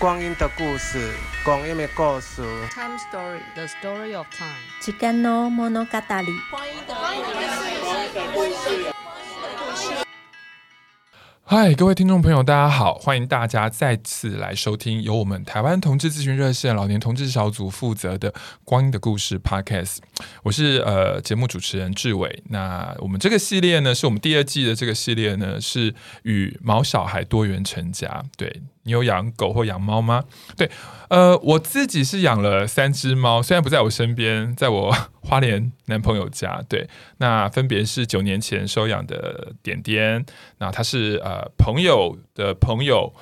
光阴的故事，光阴的故事。Time story, the story of time。时间の物语。光阴的故事。嗨，各位听众朋友，大家好！欢迎大家再次来收听由我们台湾同志咨询热线老年同志小组负责的《光阴的故事》Podcast。我是呃节目主持人志伟。那我们这个系列呢，是我们第二季的这个系列呢，是与毛小孩多元成家。对。你有养狗或养猫吗？对，呃，我自己是养了三只猫，虽然不在我身边，在我花莲男朋友家。对，那分别是九年前收养的点点，那它是呃朋友的朋友，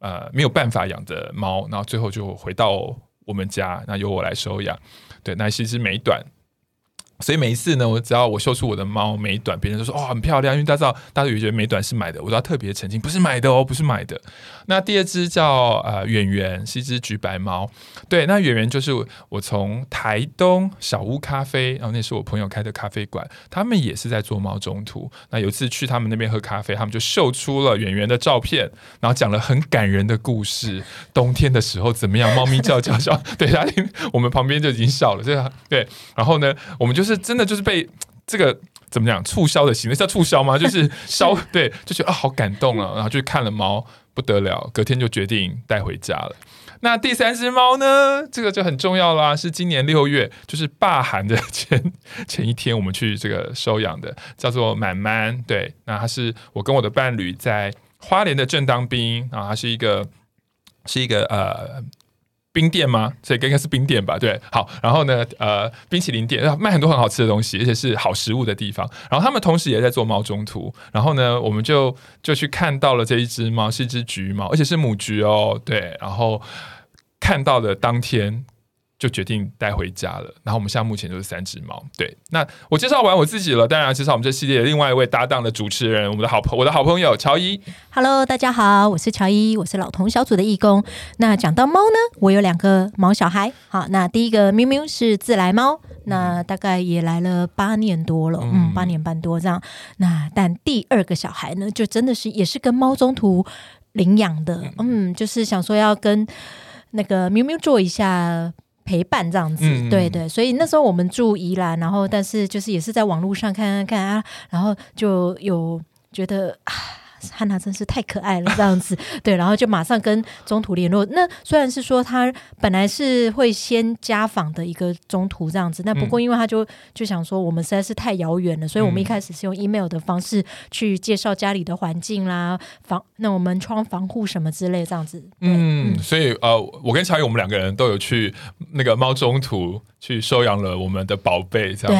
呃没有办法养的猫，然后最后就回到我们家，那由我来收养。对，那是一只美短。所以每一次呢，我只要我秀出我的猫美短，别人都说哦很漂亮，因为大家知道，大家都以为觉得美短是买的，我都要特别澄清，不是买的哦，不是买的。那第二只叫呃圆圆，是一只橘白猫。对，那圆圆就是我从台东小屋咖啡，然后那是我朋友开的咖啡馆，他们也是在做猫中途。那有一次去他们那边喝咖啡，他们就秀出了圆圆的照片，然后讲了很感人的故事。冬天的时候怎么样？猫咪叫叫叫，对，他听我们旁边就已经笑了，这样对。然后呢，我们就是真的就是被这个怎么讲促销的行为，叫促销吗？就是销对，就觉得啊、哦、好感动啊，然后就看了猫。不得了，隔天就决定带回家了。那第三只猫呢？这个就很重要啦，是今年六月，就是罢寒的前前一天，我们去这个收养的，叫做满满。对，那它是我跟我的伴侣在花莲的正当兵啊，它是一个是一个呃。冰店吗？所以应该是冰店吧。对，好，然后呢，呃，冰淇淋店卖很多很好吃的东西，而且是好食物的地方。然后他们同时也在做猫中途。然后呢，我们就就去看到了这一只猫，是一只橘猫，而且是母橘哦。对，然后看到的当天。就决定带回家了。然后我们现在目前就是三只猫。对，那我介绍完我自己了，当然要介绍我们这系列另外一位搭档的主持人，我们的好朋我的好朋友乔伊。Hello，大家好，我是乔伊，我是老同小组的义工。那讲到猫呢，我有两个毛小孩。好，那第一个喵喵是自来猫，那大概也来了八年多了，嗯，八年半多这样。那但第二个小孩呢，就真的是也是跟猫中途领养的，嗯，就是想说要跟那个喵喵做一下。陪伴这样子，嗯、对对，所以那时候我们住宜兰，然后但是就是也是在网络上看看看啊，然后就有觉得啊。汉娜真是太可爱了，这样子 对，然后就马上跟中途联络。那虽然是说他本来是会先家访的一个中途这样子，那不过因为他就就想说我们实在是太遥远了，所以我们一开始是用 email 的方式去介绍家里的环境啦，防那我门窗防护什么之类这样子。嗯，嗯，所以呃，我跟乔伊我们两个人都有去那个猫中途。去收养了我们的宝贝，这样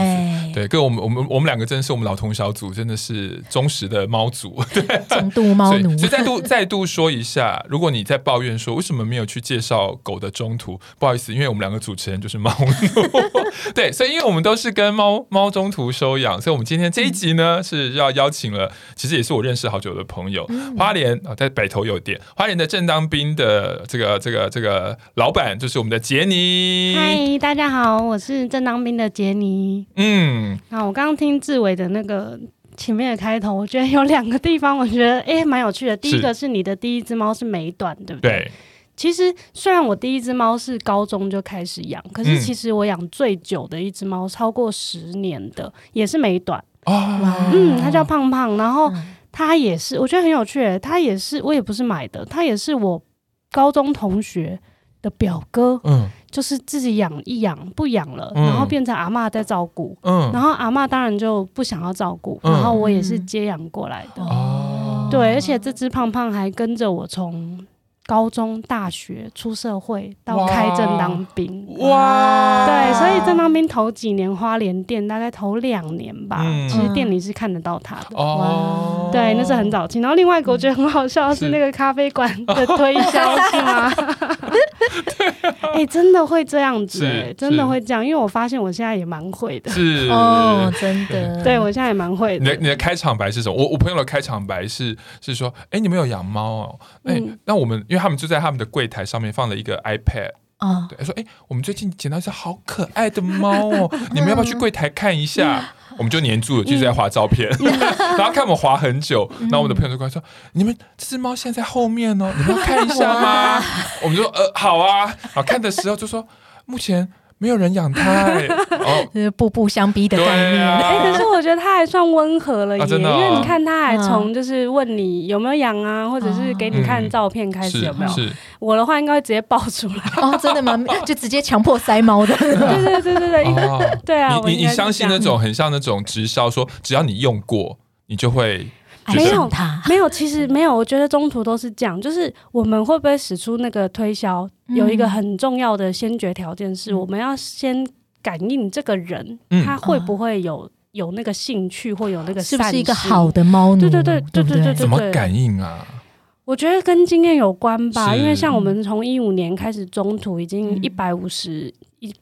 子，对，跟我们我们我们两个真的是我们老同小组，真的是忠实的猫族，对，重度猫奴。所以再度 再度说一下，如果你在抱怨说为什么没有去介绍狗的中途，不好意思，因为我们两个主持人就是猫奴，对，所以因为我们都是跟猫猫中途收养，所以我们今天这一集呢、嗯、是要邀请了，其实也是我认识好久的朋友，嗯、花莲啊，在北投有店，花莲的正当兵的这个这个这个老板就是我们的杰尼，嗨，大家好。我是正当兵的杰尼。嗯，那我刚刚听志伟的那个前面的开头，我觉得有两个地方，我觉得哎蛮有趣的。第一个是你的第一只猫是美短，对不对？对。其实虽然我第一只猫是高中就开始养，可是其实我养最久的一只猫，超过十年的也是美短。哦。嗯，它叫胖胖，然后它也是，我觉得很有趣。它也是，我也不是买的，它也是我高中同学的表哥。嗯。就是自己养一养不养了，嗯、然后变成阿嬷在照顾，嗯、然后阿嬷当然就不想要照顾，嗯、然后我也是接养过来的，嗯、对，而且这只胖胖还跟着我从。高中、大学、出社会到开正当兵，哇！对，所以正当兵头几年花莲店大概头两年吧，嗯、其实店里是看得到他的。哦，对，那是很早期。然后另外一个我觉得很好笑的是那个咖啡馆的推销是吗？哎，真的会这样子，哎，真的会这样，因为我发现我现在也蛮会的。是哦，真的，对我现在也蛮会的。你的你的开场白是什么？我我朋友的开场白是是说，哎，你们有养猫哦？哎，那我们。因为他们就在他们的柜台上面放了一个 iPad，啊，对，说哎，我们最近捡到一只好可爱的猫哦，你们要不要去柜台看一下？我们就黏住了，就在划照片，然后看我们划很久，然后我的朋友就过来说：“你们这只猫现在在后面哦，你们要看一下吗？” 我们就说：“呃，好啊。”然后看的时候就说：“目前。”没有人养它，欸，哦，就是步步相逼的概念。哎，啊欸，可是我觉得它还算温和了耶，啊哦，因为你看，它还从就是问你有没有养啊，或者是给你看照片开始有没有。嗯，我的话应该会直接爆出来。哦，真的吗？就直接强迫塞猫的。对对对对对，哦，对啊。你你你相信那种很像那种直销，说只要你用过，你就会。没有，没有，其实没有。我觉得中途都是这样，就是我们会不会使出那个推销，有一个很重要的先决条件是，我们要先感应这个人，他会不会有有那个兴趣，或有那个是不是一个好的猫？对对对对对对，怎么感应啊？我觉得跟经验有关吧，因为像我们从一五年开始，中途已经一百五十。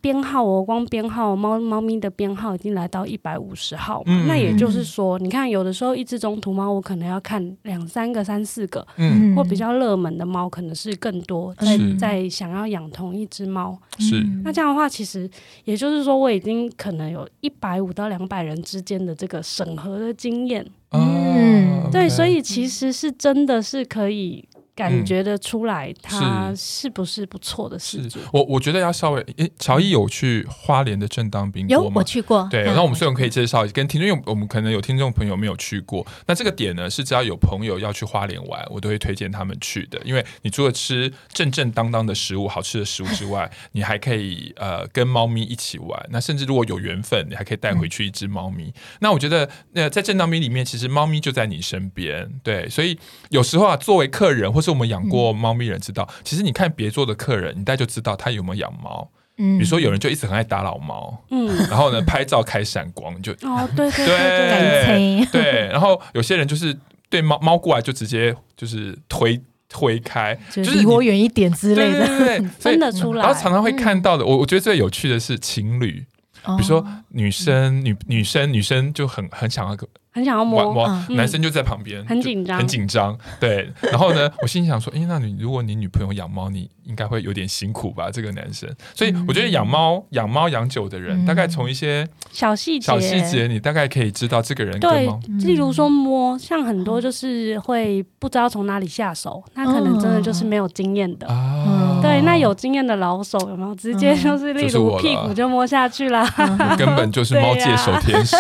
编号哦光编号猫猫咪的编号已经来到一百五十号，嗯，那也就是说，你看有的时候一只中途猫我可能要看两三个、三四个，嗯，或比较热门的猫可能是更多，在在想要养同一只猫，是。那这样的话，其实也就是说我已经可能有一百五到两百人之间的这个审核的经验，嗯，对，所以其实是真的是可以。感觉得出来，它是不是不错的事情？我我觉得要稍微，诶，乔伊有去花莲的正当兵过吗？有，我去过。对，那我们虽然可以介绍跟听众，因为我们可能有听众朋友没有去过。那这个点呢，是只要有朋友要去花莲玩，我都会推荐他们去的。因为你除了吃正正当当的食物、好吃的食物之外，你还可以呃跟猫咪一起玩。那甚至如果有缘分，你还可以带回去一只猫咪。嗯、那我觉得，那在正当兵里面，其实猫咪就在你身边。对，所以有时候啊，作为客人或是我们养过猫咪人知道，其实你看别座的客人，你大概就知道他有没有养猫。嗯，比如说有人就一直很爱打扰猫，嗯，然后呢拍照开闪光，就哦对对对对，然后有些人就是对猫猫过来就直接就是推推开，就是离我远一点之类的，对对对，分得 出来。然后常常会看到的，我我觉得最有趣的是情侣，比如说女生女女生女生就很很想要个。很想要摸，摸嗯、男生就在旁边，很紧张，很紧张。对，然后呢，我心里想说，哎、欸，那你如果你女朋友养猫，你应该会有点辛苦吧？这个男生，所以我觉得养猫、养猫养久的人，嗯、大概从一些小细节、小细节，你大概可以知道这个人跟猫。对，例如说摸，像很多就是会不知道从哪里下手，那可能真的就是没有经验的。哦、对，那有经验的老手有没有直接就是例如屁股就摸下去了？根本就是猫界手天使。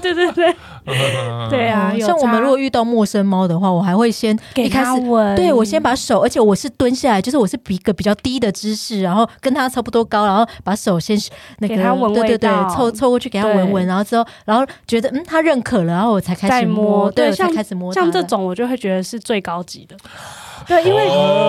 对 对对。对啊，像我们如果遇到陌生猫的话，我还会先给它闻。对，我先把手，而且我是蹲下来，就是我是比一个比较低的姿势，然后跟它差不多高，然后把手先那个，对对对，凑凑过去给它闻闻，然后之后，然后觉得嗯，它认可了，然后我才开始摸。对，才开始摸。像这种，我就会觉得是最高级的。对，因为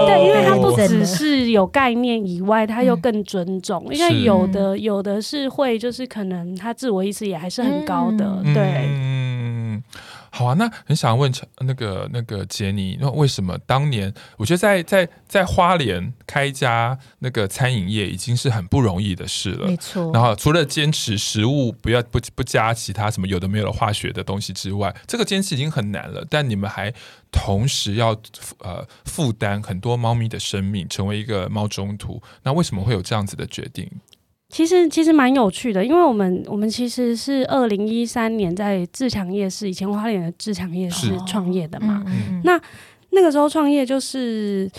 对，因为他不只是有概念以外，他又更尊重。因为有的有的是会，就是可能他自我意识也还是很高的，对。嗯，好啊，那很想问那个那个杰尼，那为什么当年我觉得在在在花莲开一家那个餐饮业已经是很不容易的事了，没错。然后除了坚持食物不要不不加其他什么有的没有的化学的东西之外，这个坚持已经很难了。但你们还同时要呃负担很多猫咪的生命，成为一个猫中途，那为什么会有这样子的决定？其实其实蛮有趣的，因为我们我们其实是二零一三年在自强夜市，以前花莲的自强夜市创业的嘛。嗯嗯、那那个时候创业就是。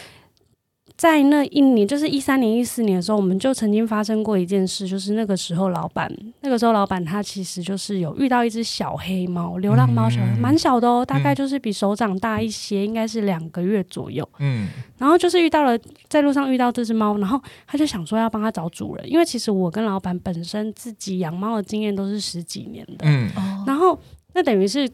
在那一年，就是一三年、一四年的时候，我们就曾经发生过一件事，就是那个时候老板，那个时候老板他其实就是有遇到一只小黑猫，流浪猫，小蛮、嗯、小的哦，大概就是比手掌大一些，嗯、应该是两个月左右。嗯，然后就是遇到了在路上遇到这只猫，然后他就想说要帮他找主人，因为其实我跟老板本身自己养猫的经验都是十几年的。嗯，然后那等于是。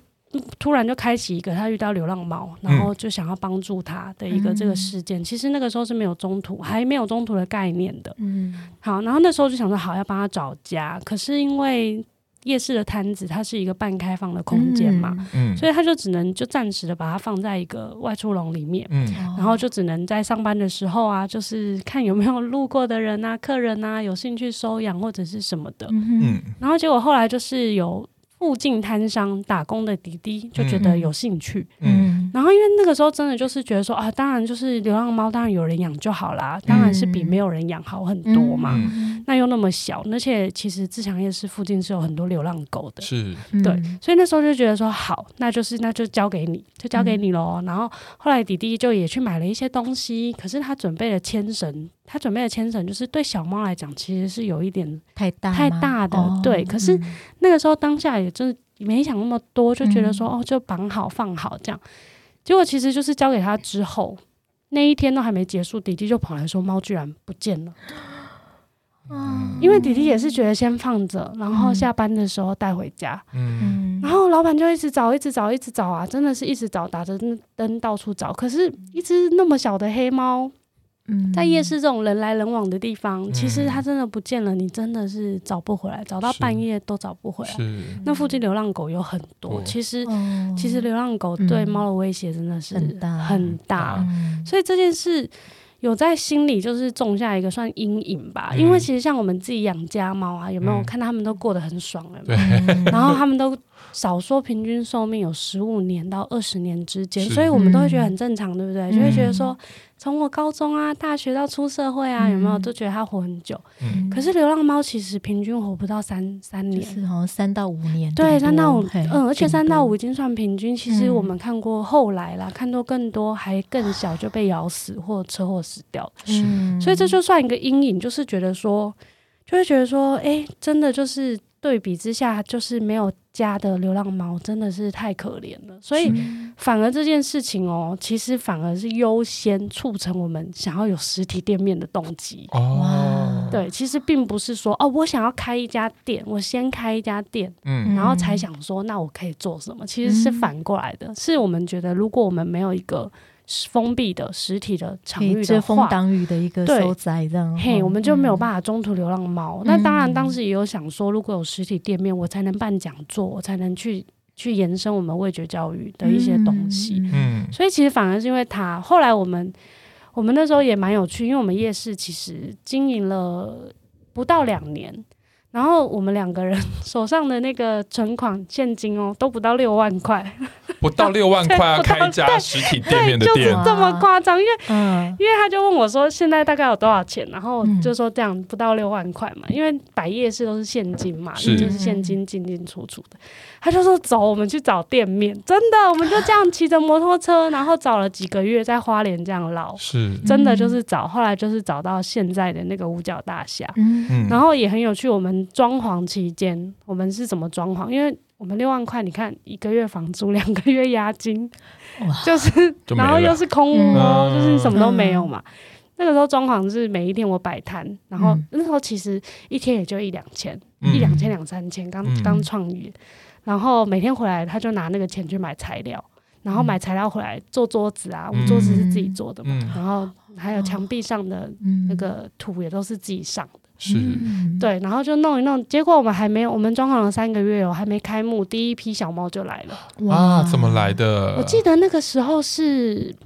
突然就开启一个他遇到流浪猫，然后就想要帮助他的一个这个事件。嗯、其实那个时候是没有中途，还没有中途的概念的。嗯，好，然后那时候就想说，好，要帮他找家。可是因为夜市的摊子它是一个半开放的空间嘛，嗯，所以他就只能就暂时的把它放在一个外出笼里面，嗯，然后就只能在上班的时候啊，就是看有没有路过的人啊、客人啊有兴趣收养或者是什么的，嗯，然后结果后来就是有。附近摊商打工的弟弟就觉得有兴趣，嗯，然后因为那个时候真的就是觉得说啊，当然就是流浪猫，当然有人养就好啦，当然是比没有人养好很多嘛。嗯、那又那么小，而且其实自强夜市附近是有很多流浪狗的，是，对，所以那时候就觉得说好，那就是那就交给你，就交给你喽。嗯、然后后来弟弟就也去买了一些东西，可是他准备了牵绳，他准备了牵绳就是对小猫来讲其实是有一点太大太大的，哦、对，可是那个时候当下也就是。没想那么多，就觉得说、嗯、哦，就绑好放好这样。结果其实就是交给他之后，那一天都还没结束，弟弟就跑来说猫居然不见了。嗯，因为弟弟也是觉得先放着，然后下班的时候带回家。嗯，然后老板就一直找，一直找，一直找啊，真的是一直找，打着灯到处找，可是一只那么小的黑猫。在夜市这种人来人往的地方，嗯、其实它真的不见了，你真的是找不回来，找到半夜都找不回来。那附近流浪狗有很多，哦、其实、哦、其实流浪狗对猫的威胁真的是很大。很大，嗯、所以这件事有在心里就是种下一个算阴影吧。嗯、因为其实像我们自己养家猫啊，有没有、嗯、看到他们都过得很爽了？对，然后他们都。少说平均寿命有十五年到二十年之间，所以我们都会觉得很正常，对不对？嗯、就会觉得说，从我高中啊、大学到出社会啊，嗯、有没有都觉得它活很久？嗯、可是流浪猫其实平均活不到三三年，是好像三到五年。对，三到五，嗯，而且三到五已经算平均。其实我们看过后来啦，看到更多还更小就被咬死或车祸死掉。嗯，所以这就算一个阴影，就是觉得说，就会觉得说，哎、欸，真的就是。对比之下，就是没有家的流浪猫真的是太可怜了，所以反而这件事情哦，其实反而是优先促成我们想要有实体店面的动机。哦，对，其实并不是说哦，我想要开一家店，我先开一家店，嗯，然后才想说那我可以做什么，其实是反过来的，嗯、是我们觉得如果我们没有一个。封闭的实体的场域的话，遮风挡雨的一个收窄，这样嘿，我们就没有办法中途流浪猫。那、嗯、当然，当时也有想说，如果有实体店面，我才能办讲座，我才能去去延伸我们味觉教育的一些东西。嗯，所以其实反而是因为他，后来我们我们那时候也蛮有趣，因为我们夜市其实经营了不到两年。然后我们两个人手上的那个存款现金哦，都不到六万块，不到六万块要开一家实体店面的店，就是这么夸张。因为，嗯、因为他就问我说，现在大概有多少钱？然后就说这样不到六万块嘛，因为摆夜市都是现金嘛，是就是现金进进出出的。他就说走，我们去找店面，真的，我们就这样骑着摩托车，然后找了几个月，在花莲这样捞，是真的就是找，后来就是找到现在的那个五角大厦，嗯、然后也很有趣。我们装潢期间，我们是怎么装潢？因为我们六万块，你看一个月房租，两个月押金，就是，然后又是空屋哦，嗯、就是什么都没有嘛。嗯、那个时候装潢是每一天我摆摊，然后那时候其实一天也就一两千，嗯、一两千两三千，刚刚创业。然后每天回来，他就拿那个钱去买材料，然后买材料回来做桌子啊。嗯、我们桌子是自己做的嘛，嗯、然后还有墙壁上的那个土也都是自己上的。是，对，然后就弄一弄。结果我们还没有，我们装潢了三个月哦，还没开幕，第一批小猫就来了。哇，怎么来的？我记得那个时候是。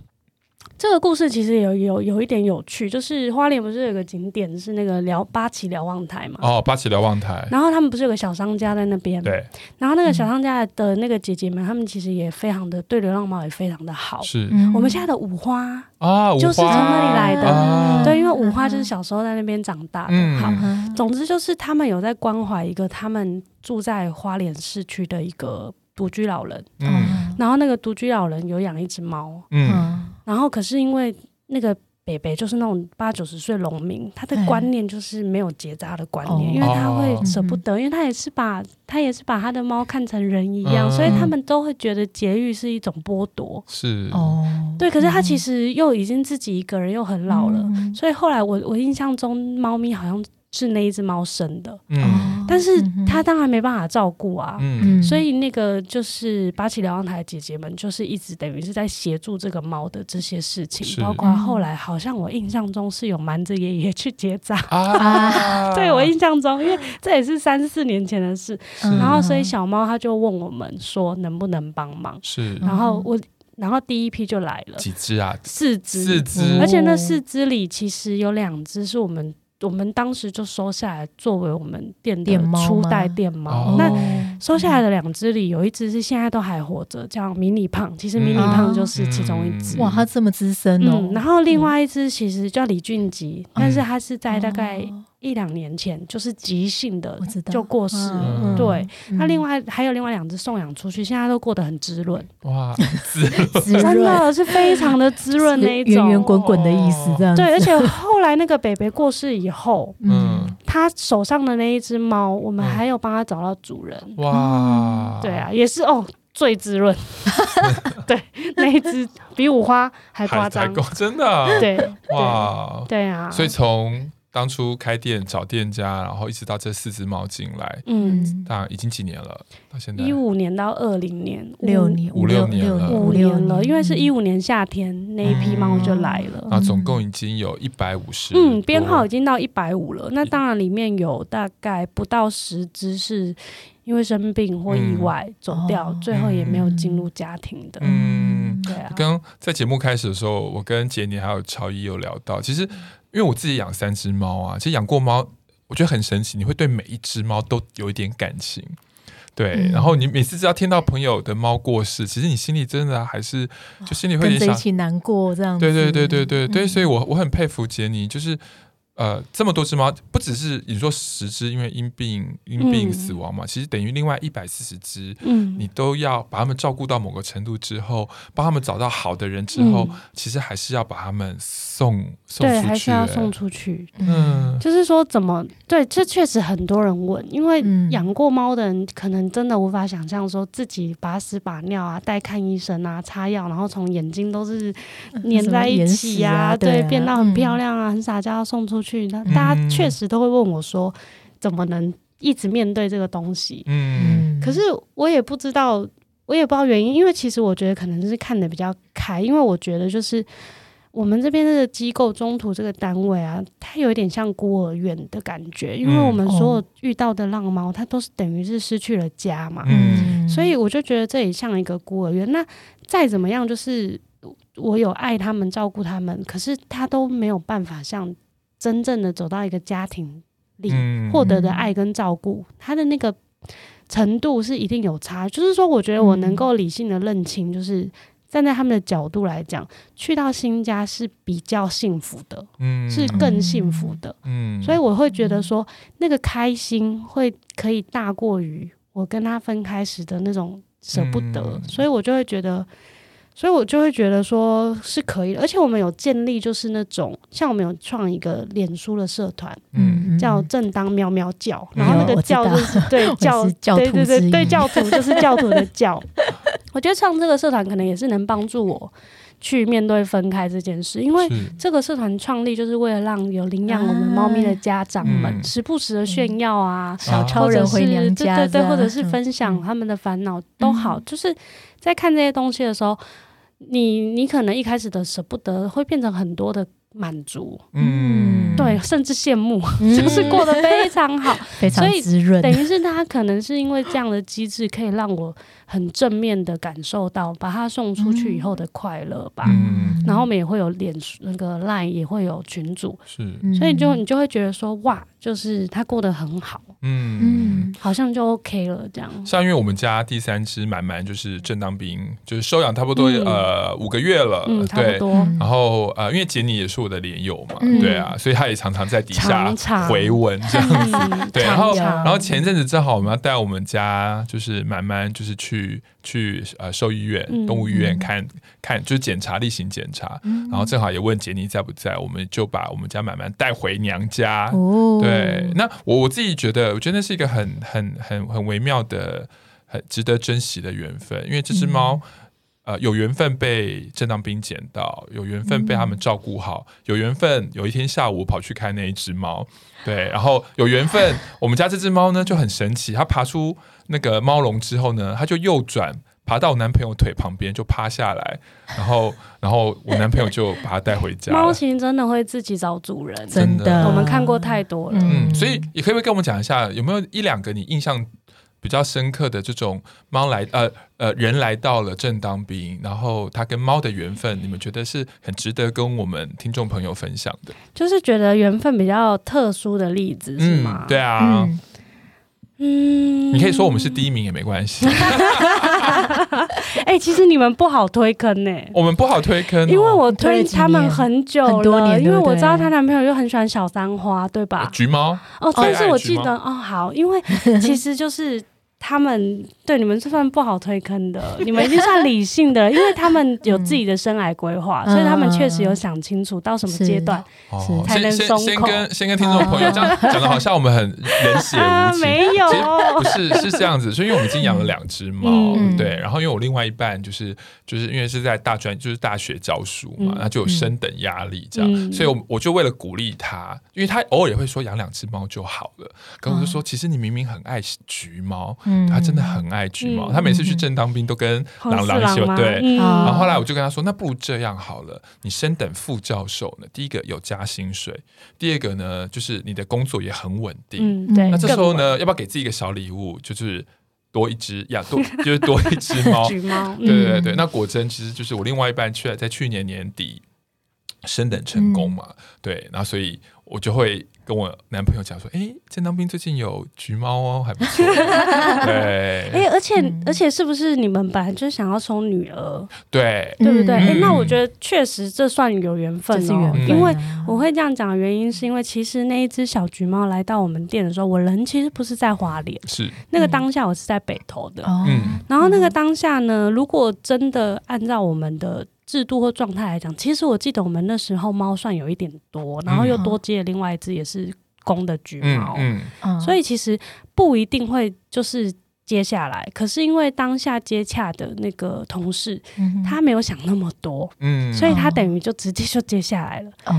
这个故事其实有有有一点有趣，就是花莲不是有个景点是那个瞭八旗瞭望台嘛？哦，八旗瞭望台。然后他们不是有个小商家在那边？对。然后那个小商家的那个姐姐们，他们其实也非常的对流浪猫也非常的好。是。我们现在的五花啊，就是从那里来的。对，因为五花就是小时候在那边长大的。好，总之就是他们有在关怀一个他们住在花莲市区的一个独居老人。嗯。然后那个独居老人有养一只猫。嗯。然后，可是因为那个北北就是那种八九十岁农民，他的观念就是没有结扎的观念，哦、因为他会舍不得，哦、因为他也是把他也是把他的猫看成人一样，嗯、所以他们都会觉得节育是一种剥夺。是哦，对。可是他其实又已经自己一个人，又很老了，嗯、所以后来我我印象中，猫咪好像。是那一只猫生的，嗯，但是他当然没办法照顾啊，嗯，所以那个就是八旗瞭望台的姐姐们，就是一直等于是在协助这个猫的这些事情，包括后来好像我印象中是有瞒着爷爷去结扎啊，对，我印象中，因为这也是三四年前的事，然后所以小猫他就问我们说能不能帮忙，是，然后我然后第一批就来了，几只啊？四只，四只，而且那四只里其实有两只是我们。我们当时就收下来，作为我们店的初代店猫。那收下来的两只里，有一只是现在都还活着，叫迷你胖。其实迷你胖就是其中一只。哇，它这么资深哦。嗯，然后另外一只其实叫李俊吉，但是它是在大概。一两年前就是急性的就过世了，嗯、对。那、嗯、另外还有另外两只送养出去，现在都过得很滋润。哇，滋润真的是非常的滋润那一种，圆圆滚滚的意思这样。对，而且后来那个北北过世以后，嗯，他手上的那一只猫，我们还有帮他找到主人。哇，对啊，也是哦，最滋润。对，那一只比五花还夸张，真的、啊。对，哇，对啊。所以从当初开店找店家，然后一直到这四只猫进来，嗯，当然已经几年了，到现在？一五年到二零年，六年。五六年了，五年了，因为是一五年夏天那一批猫就来了，啊，总共已经有一百五十，嗯，编号已经到一百五了。那当然里面有大概不到十只是因为生病或意外走掉，最后也没有进入家庭的。嗯，对啊。刚刚在节目开始的时候，我跟杰尼还有乔伊有聊到，其实。因为我自己养三只猫啊，其实养过猫，我觉得很神奇，你会对每一只猫都有一点感情，对。嗯、然后你每次只要听到朋友的猫过世，其实你心里真的还是就心里会想一起难过这样子。对对对对对对，嗯、所以我我很佩服杰尼，就是。呃，这么多只猫，不只是你说十只，因为因病因病死亡嘛，嗯、其实等于另外一百四十只，嗯，你都要把它们照顾到某个程度之后，帮他们找到好的人之后，嗯、其实还是要把他们送送出去，还是要送出去。嗯，就是说怎么对？这确实很多人问，因为养过猫的人可能真的无法想象，说自己把屎把尿啊，带看医生啊，擦药，然后从眼睛都是粘在一起呀、啊，对，啊、变到很漂亮啊，嗯、很撒娇要送出去。去，那大家确实都会问我说，怎么能一直面对这个东西？嗯，可是我也不知道，我也不知道原因，因为其实我觉得可能是看的比较开，因为我觉得就是我们这边这个机构中途这个单位啊，它有一点像孤儿院的感觉，因为我们所有遇到的浪猫，它都是等于是失去了家嘛，嗯，所以我就觉得这里像一个孤儿院。那再怎么样，就是我有爱他们，照顾他们，可是他都没有办法像。真正的走到一个家庭里获得的爱跟照顾，嗯、他的那个程度是一定有差。就是说，我觉得我能够理性的认清，就是站在他们的角度来讲，去到新家是比较幸福的，嗯，是更幸福的，嗯。所以我会觉得说，那个开心会可以大过于我跟他分开时的那种舍不得，嗯、所以我就会觉得。所以我就会觉得说是可以的，而且我们有建立就是那种像我们有创一个脸书的社团，嗯，叫正当喵喵教，嗯、然后那个教就是对教，教对对对对教徒就是教徒的教。我觉得创这个社团可能也是能帮助我去面对分开这件事，因为这个社团创立就是为了让有领养我们猫咪的家长们时不时的炫耀啊，小超人回娘家，对对对，或者是分享他们的烦恼都好，就是在看这些东西的时候。你你可能一开始的舍不得，会变成很多的满足，嗯，对，甚至羡慕，嗯、就是过得非常好，非常滋润。等于是他可能是因为这样的机制，可以让我很正面的感受到把他送出去以后的快乐吧。嗯、然后我们也会有脸那个 line，也会有群组，是，所以就你就会觉得说哇。就是他过得很好，嗯，好像就 OK 了这样。像因为我们家第三只满满就是正当兵，就是收养差不多呃五个月了，对，然后呃因为杰尼也是我的连友嘛，对啊，所以他也常常在底下回文这样子，对，然后然后前阵子正好我们要带我们家就是满满就是去去呃兽医院动物医院看看就是检查例行检查，然后正好也问杰尼在不在，我们就把我们家满满带回娘家，哦。对，那我我自己觉得，我觉得那是一个很很很很微妙的、很值得珍惜的缘分，因为这只猫，嗯、呃，有缘分被正当兵捡到，有缘分被他们照顾好，嗯、有缘分有一天下午跑去看那一只猫，对，然后有缘分，我们家这只猫呢就很神奇，它爬出那个猫笼之后呢，它就右转。爬到我男朋友腿旁边就趴下来，然后，然后我男朋友就把它带回家。猫其实真的会自己找主人，真的，我们看过太多了。嗯，所以也可以跟我们讲一下，有没有一两个你印象比较深刻的这种猫来呃呃人来到了正当兵，然后他跟猫的缘分，你们觉得是很值得跟我们听众朋友分享的？就是觉得缘分比较特殊的例子是吗？嗯、对啊。嗯嗯，你可以说我们是第一名也没关系。哎、欸，其实你们不好推坑呢、欸。我们不好推坑、哦，因为我推他们很久了，很多年，因为我知道她男朋友又很喜欢小三花，对吧？橘猫哦，但是我记得哦，好，因为其实就是。他们对你们是算不好推坑的，你们已经算理性的，因为他们有自己的生涯规划，嗯、所以他们确实有想清楚到什么阶段才能松口。先跟先跟听众朋友 这样讲的，好像我们很冷血无情，啊、没有，不是是这样子，所以因为我们已经养了两只猫，嗯、对，然后因为我另外一半就是就是因为是在大专就是大学教书嘛，那、嗯、就有升等压力这样，嗯、所以我我就为了鼓励他，因为他偶尔也会说养两只猫就好了，跟我就说其实你明明很爱橘猫。他真的很爱橘猫，嗯、他每次去正当兵都跟郎朗一起玩。对，嗯、然后后来我就跟他说：“那不如这样好了，你升等副教授呢，第一个有加薪水，第二个呢，就是你的工作也很稳定。嗯、对，那这时候呢，要不要给自己一个小礼物，就是多一只呀，多就是多一只猫。橘猫，对对对。那果真其实就是我另外一半去在去年年底升等成功嘛，嗯、对，然后所以我就会。跟我男朋友讲说，哎，正当兵最近有橘猫哦，还不错。对，哎，而且而且是不是你们本来就想要生女儿？对，对不对？哎，那我觉得确实这算有缘分哦。因为我会这样讲的原因，是因为其实那一只小橘猫来到我们店的时候，我人其实不是在花莲，是那个当下我是在北投的。嗯，然后那个当下呢，如果真的按照我们的。制度或状态来讲，其实我记得我们那时候猫算有一点多，然后又多接了另外一只也是公的橘猫，嗯嗯、所以其实不一定会就是。接下来，可是因为当下接洽的那个同事，嗯、他没有想那么多，嗯，所以他等于就直接就接下来了。哦，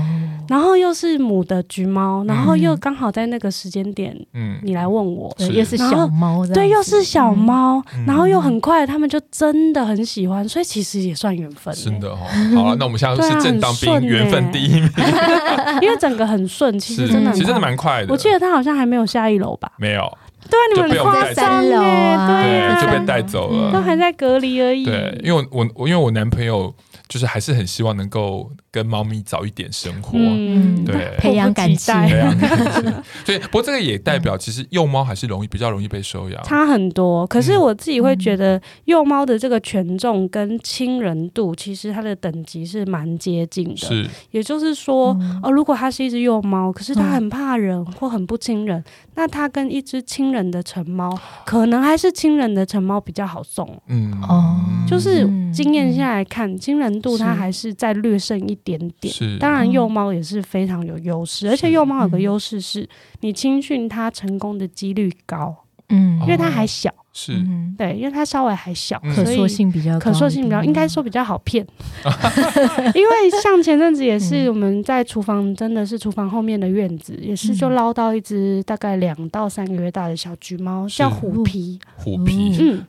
然后又是母的橘猫，然后又刚好在那个时间点，嗯，你来问我，对，又是小猫，对，又是小猫，嗯、然后又很快，他们就真的很喜欢，所以其实也算缘分。真的哦，好了，那我们现在是正当兵，缘分第一名，因为整个很顺，其实真的，其实真的蛮快的。我记得他好像还没有下一楼吧？没有。对，你们夸张耶，对，就被带走了，都还在隔离而已。对，因为我我因为我男朋友就是还是很希望能够跟猫咪早一点生活，嗯，对，培养感情，培养感情。所以，不过这个也代表其实幼猫还是容易比较容易被收养，差很多。可是我自己会觉得幼猫的这个权重跟亲人度，其实它的等级是蛮接近的。是，也就是说，哦，如果它是一只幼猫，可是它很怕人或很不亲人，那它跟一只亲人的成猫，可能还是亲人的成猫比较好送。嗯哦，就是经验下来看，亲人度它还是再略胜一点点。是，当然幼猫也是非常有优势，而且幼猫有个优势是，你亲训它成功的几率高。嗯，因为它还小。是，对，因为它稍微还小，可塑性比较，可塑性比较应该说比较好骗。因为像前阵子也是我们在厨房，真的是厨房后面的院子，也是就捞到一只大概两到三个月大的小橘猫，叫虎皮。虎皮，嗯。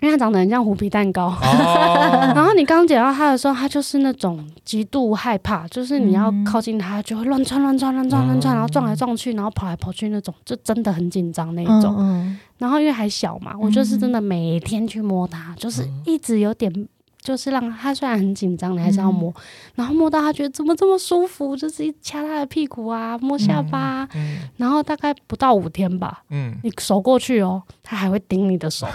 因为它长得很像虎皮蛋糕，哦、然后你刚捡到它的时候，它就是那种极度害怕，就是你要靠近它就会乱窜乱窜乱窜乱窜，然后撞来撞去，然后跑来跑去那种，就真的很紧张那一种。嗯嗯、然后因为还小嘛，我就是真的每天去摸它，就是一直有点。就是让他虽然很紧张，你还是要摸，嗯、然后摸到他觉得怎么这么舒服，就是一掐他的屁股啊，摸下巴，嗯嗯、然后大概不到五天吧，嗯，你手过去哦，他还会顶你的手，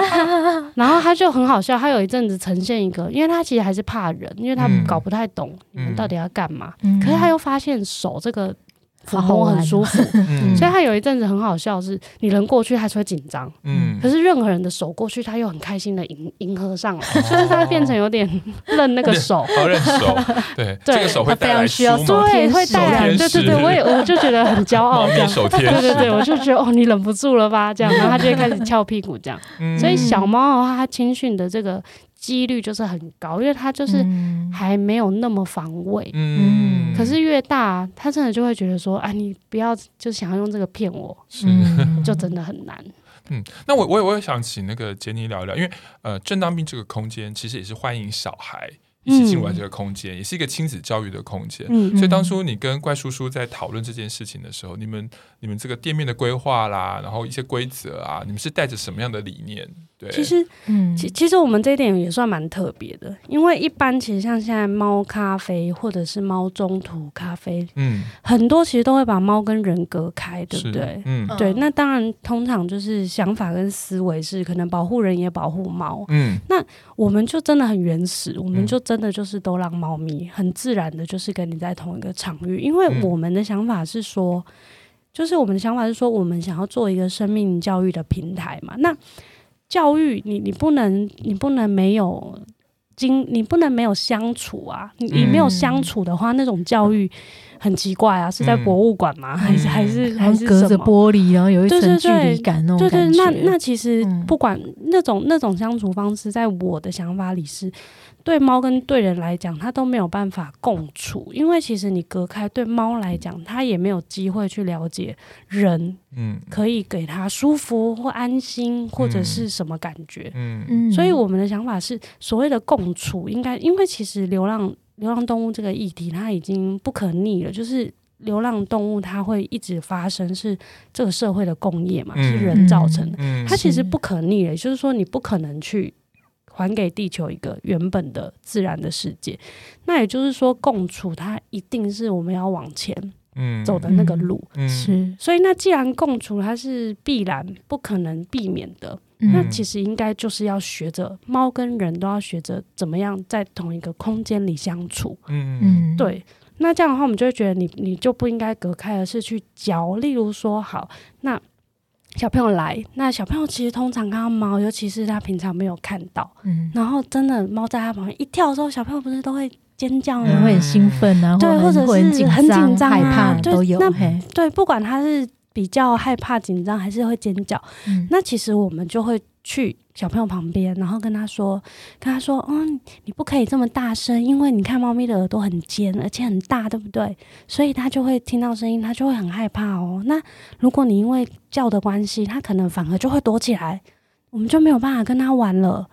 然后他就很好笑，他有一阵子呈现一个，因为他其实还是怕人，因为他搞不太懂你们到底要干嘛，嗯、可是他又发现手这个。抚摸很舒服，嗯、所以他有一阵子很好笑，是你人过去，他是会紧张，嗯，可是任何人的手过去，他又很开心的迎迎合上来，哦、就是他变成有点认那个手，好 认手，对，对，这个手会带来需要，对，会带来，对对对，我也我就觉得很骄傲，这样，对对对，我就觉得哦，你忍不住了吧，这样，然后他就会开始翘屁股这样，嗯、所以小猫的话，它亲训的这个。几率就是很高，因为他就是还没有那么防卫。嗯，可是越大，他真的就会觉得说，啊，你不要就想要用这个骗我，是，就真的很难。嗯，那我我也我也想请那个杰尼聊一聊，因为呃，正当兵这个空间其实也是欢迎小孩一起进入来这个空间，嗯、也是一个亲子教育的空间。嗯，所以当初你跟怪叔叔在讨论这件事情的时候，你们你们这个店面的规划啦，然后一些规则啊，你们是带着什么样的理念？对，其实，嗯，其其实我们这一点也算蛮特别的，因为一般其实像现在猫咖啡或者是猫中途咖啡，嗯，很多其实都会把猫跟人隔开，对不对？嗯，对。那当然，通常就是想法跟思维是可能保护人也保护猫，嗯。那我们就真的很原始，我们就真的就是都让猫咪很自然的，就是跟你在同一个场域，因为我们的想法是说，就是我们的想法是说，我们想要做一个生命教育的平台嘛，那。教育你，你不能，你不能没有经，你不能没有相处啊！你你没有相处的话，嗯、那种教育很奇怪啊！是在博物馆吗？嗯、还是还是还是隔着玻璃，然后有一层距离感？对对，那那其实不管那种那种相处方式，在我的想法里是。对猫跟对人来讲，它都没有办法共处，因为其实你隔开，对猫来讲，它也没有机会去了解人，嗯，可以给它舒服或安心或者是什么感觉，嗯嗯。所以我们的想法是，所谓的共处，应该因为其实流浪流浪动物这个议题，它已经不可逆了，就是流浪动物它会一直发生，是这个社会的共业嘛，是人造成的，它其实不可逆了，就是说你不可能去。还给地球一个原本的自然的世界，那也就是说，共处它一定是我们要往前走的那个路。嗯嗯、是，所以那既然共处它是必然不可能避免的，嗯、那其实应该就是要学着猫跟人都要学着怎么样在同一个空间里相处。嗯嗯，对。那这样的话，我们就会觉得你你就不应该隔开，而是去教。例如说，好那。小朋友来，那小朋友其实通常看到猫，尤其是他平常没有看到，嗯，然后真的猫在他旁边一跳的时候，小朋友不是都会尖叫吗？会很兴奋啊，对，或者是很紧张、害怕都有。那对，不管他是比较害怕、紧张，还是会尖叫，嗯，那其实我们就会。去小朋友旁边，然后跟他说：“跟他说，嗯，你不可以这么大声，因为你看猫咪的耳朵很尖，而且很大，对不对？所以他就会听到声音，他就会很害怕哦。那如果你因为叫的关系，他可能反而就会躲起来，我们就没有办法跟他玩了。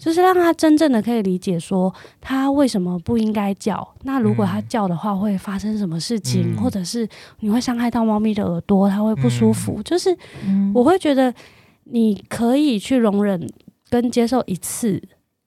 就是让他真正的可以理解说，他为什么不应该叫。那如果他叫的话，会发生什么事情，或者是你会伤害到猫咪的耳朵，它会不舒服。就是我会觉得。”你可以去容忍跟接受一次、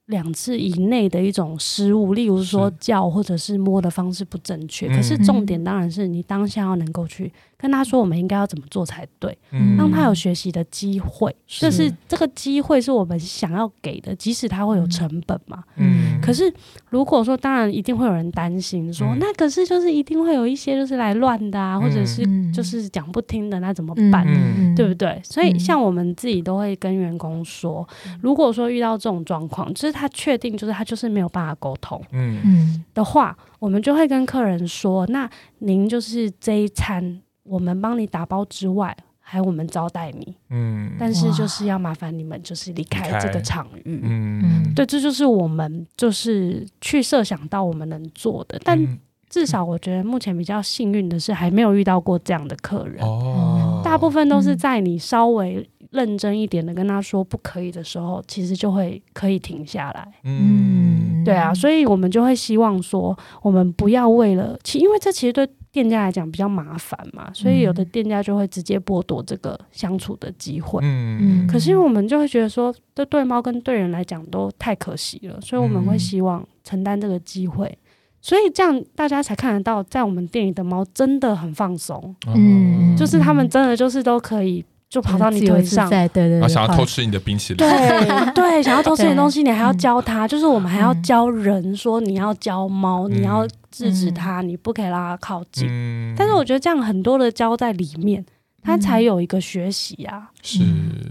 两次以内的一种失误，例如说叫或者是摸的方式不正确。是可是重点当然是你当下要能够去。跟他说我们应该要怎么做才对，嗯、让他有学习的机会，是。就是这个机会是我们想要给的，即使他会有成本嘛。嗯，可是如果说，当然一定会有人担心说，嗯、那可是就是一定会有一些就是来乱的啊，嗯、或者是就是讲不听的，那怎么办？嗯、对不对？所以像我们自己都会跟员工说，嗯、如果说遇到这种状况，就是他确定就是他就是没有办法沟通，嗯。的话，我们就会跟客人说，那您就是这一餐。我们帮你打包之外，还有我们招待你，嗯，但是就是要麻烦你们就是离开这个场域，嗯，对，这就是我们就是去设想到我们能做的，但至少我觉得目前比较幸运的是还没有遇到过这样的客人，哦，大部分都是在你稍微认真一点的跟他说不可以的时候，其实就会可以停下来，嗯，对啊，所以我们就会希望说，我们不要为了其，因为这其实对。店家来讲比较麻烦嘛，所以有的店家就会直接剥夺这个相处的机会。嗯，可是因为我们就会觉得说，这对猫跟对人来讲都太可惜了，所以我们会希望承担这个机会。所以这样大家才看得到，在我们店里的猫真的很放松。嗯，就是他们真的就是都可以。就跑到你腿上，对对对，想要偷吃你的冰淇淋，对对，想要偷吃你的东西，你还要教他，就是我们还要教人说，你要教猫，你要制止它，你不可以让它靠近。但是我觉得这样很多的教在里面，它才有一个学习啊，是，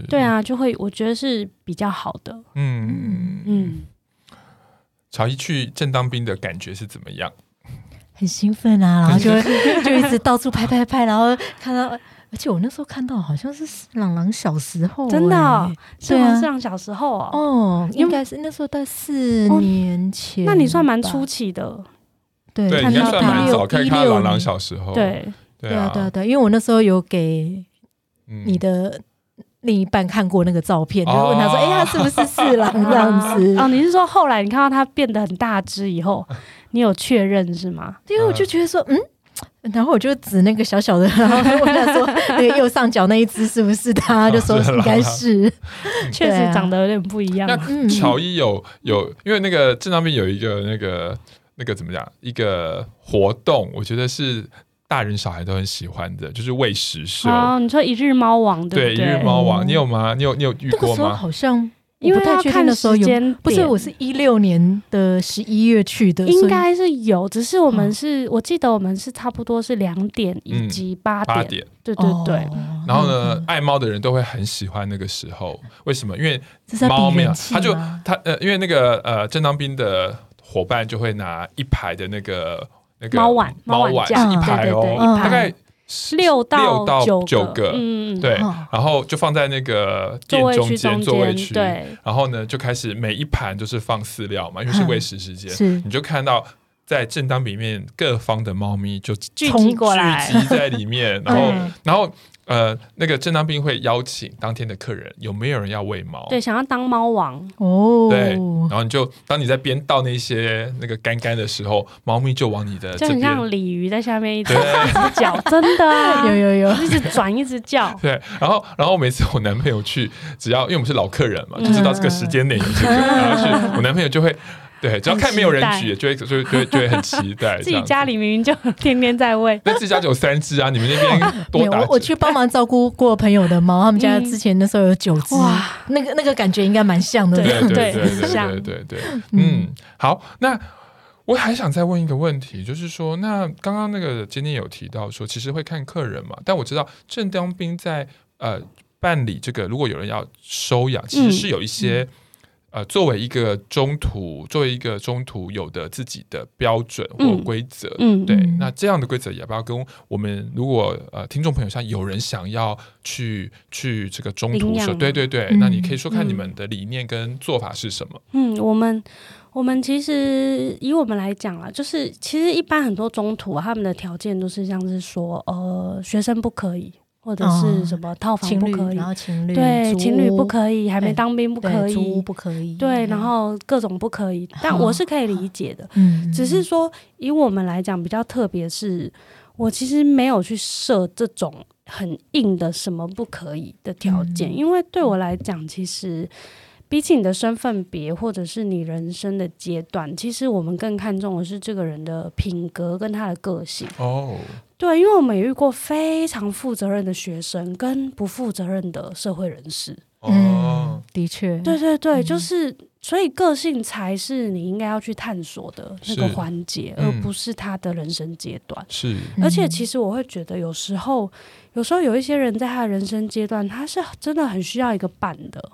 对啊，就会我觉得是比较好的。嗯。嗯，乔一去正当兵的感觉是怎么样？很兴奋啊，然后就就一直到处拍拍拍，然后看到。而且我那时候看到好像是朗朗小时候，真的，哦，是朗朗小时候哦，哦，应该是那时候在四年前，那你算蛮初期的，对，看到第六第六朗朗小时候，对，对啊，对啊，对，因为我那时候有给你的另一半看过那个照片，就问他说，哎，他是不是四郎这样子？哦，你是说后来你看到他变得很大只以后，你有确认是吗？因为我就觉得说，嗯。然后我就指那个小小的，然后问他说：“那个右上角那一只是不是他？”就说应该是，确实长得有点不一样。那乔伊有有，因为那个正当兵有一个那个那个怎么讲一个活动，我觉得是大人小孩都很喜欢的，就是喂食秀。哦，你说一日猫王对不对？对，一日猫王，你有吗？你有你有遇过吗？好像。因为要看的时间，不是，我是一六年的十一月去的，应该是有，只是我们是我记得我们是差不多是两点以及八点，对对对。然后呢，爱猫的人都会很喜欢那个时候，为什么？因为猫没有，他就他呃，因为那个呃，正当兵的伙伴就会拿一排的那个那个猫碗，猫碗是一排哦，大概。六到九个，九个嗯，对，然后就放在那个店中间座位区，对，然后呢就开始每一盘都是放饲料嘛，因为是喂食时间，你就看到在正当里面各方的猫咪就聚集过来，聚集在里面，然后，然后。呃，那个正当兵会邀请当天的客人，有没有人要喂猫？对，想要当猫王哦。对，然后你就当你在边倒那些那个干干的时候，猫咪就往你的就很像鲤鱼在下面一直 叫，真的啊，有有有，一直转一直叫。对，然后然后每次我男朋友去，只要因为我们是老客人嘛，就知道这个时间点有这个，然后去我男朋友就会。对，只要看没有人举，就会就会就会就会很期待。自己家里明明就天天在喂，那自己家就有三只啊！你们那边 多大？我我去帮忙照顾过朋友的猫，他们家之前那时候有九只，哇，那个那个感觉应该蛮像的。对对对对对对对，嗯，好，那我还想再问一个问题，就是说，那刚刚那个今天有提到说，其实会看客人嘛，但我知道正当兵在呃办理这个，如果有人要收养，其实是有一些。呃，作为一个中途，作为一个中途有的自己的标准或规则，嗯，对，那这样的规则也不要跟我们？如果呃，听众朋友像有人想要去去这个中途说，对对对，嗯、那你可以说看你们的理念跟做法是什么？嗯，我们我们其实以我们来讲啊，就是其实一般很多中途、啊、他们的条件都是像是说，呃，学生不可以。或者是什么套房不可以，然后情侣对情侣不可以，还没当兵不可以，租不可以，对，然后各种不可以。但我是可以理解的，嗯，只是说以我们来讲比较特别，是我其实没有去设这种很硬的什么不可以的条件，因为对我来讲，其实比起你的身份别或者是你人生的阶段，其实我们更看重的是这个人的品格跟他的个性哦。对，因为我们也遇过非常负责任的学生跟不负责任的社会人士。嗯，的确，对对对，嗯、就是所以个性才是你应该要去探索的那个环节，嗯、而不是他的人生阶段。是，而且其实我会觉得，有时候，有时候有一些人在他的人生阶段，他是真的很需要一个伴的。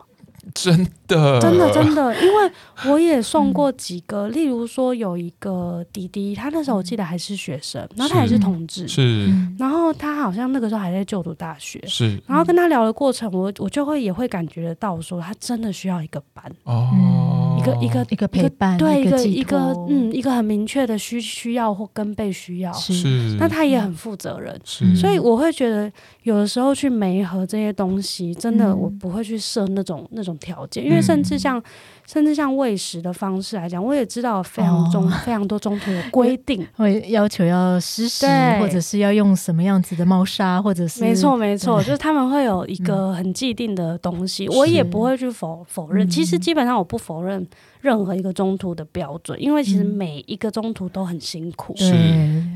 真的，真的，真的，因为我也送过几个，嗯、例如说有一个弟弟，他那时候我记得还是学生，然后他也是同志，是，然后他好像那个时候还在就读大学，是，然后跟他聊的过程，我我就会也会感觉得到，说他真的需要一个班哦，一个一个一个陪伴，对，一个一个嗯，一个很明确的需需要或跟被需要，是，那他也很负责任，是，所以我会觉得有的时候去媒合这些东西，真的我不会去设那种那种。条件，因为甚至像，嗯、甚至像喂食的方式来讲，我也知道非常中、哦、非常多中途有规定，会要求要湿食，或者是要用什么样子的猫砂，或者是没错没错，就是他们会有一个很既定的东西，嗯、我也不会去否否认。其实基本上我不否认。任何一个中途的标准，因为其实每一个中途都很辛苦，是，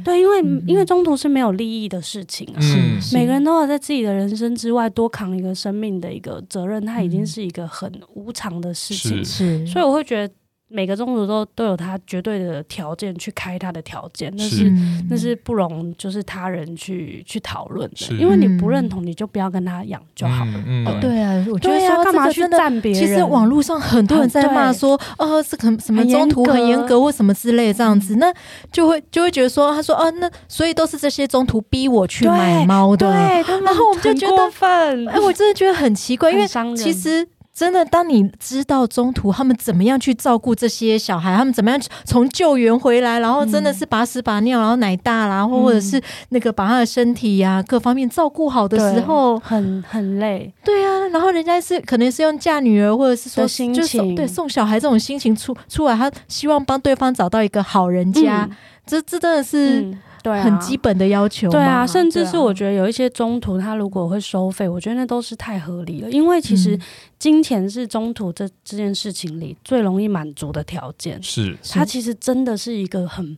对，因为因为中途是没有利益的事情啊，是，每个人都要在自己的人生之外多扛一个生命的一个责任，它已经是一个很无常的事情，是，所以我会觉得。每个中途都都有他绝对的条件去开他的条件，那是，是那是不容就是他人去去讨论的，因为你不认同，你就不要跟他养就好了。嗯，嗯对啊，我觉得说干嘛去赞别人？其实网络上很多人在骂说，哦，是很什么中途很严格或什么之类这样子，那就会就会觉得说，他说，哦，那所以都是这些中途逼我去买猫的，对，对然后我们就觉得，哎，我真的觉得很奇怪，因为其实。真的，当你知道中途他们怎么样去照顾这些小孩，他们怎么样从救援回来，然后真的是把屎把尿，然后奶大啦，或者是那个把他的身体呀、啊、各方面照顾好的时候，很很累。对啊，然后人家是可能是用嫁女儿，或者是说心情，对送小孩这种心情出出来，他希望帮对方找到一个好人家，嗯、这这真的是。嗯对啊，很基本的要求。对啊，甚至是我觉得有一些中途他如果会收费，我觉得那都是太合理了，因为其实金钱是中途这这件事情里最容易满足的条件。是，它其实真的是一个很。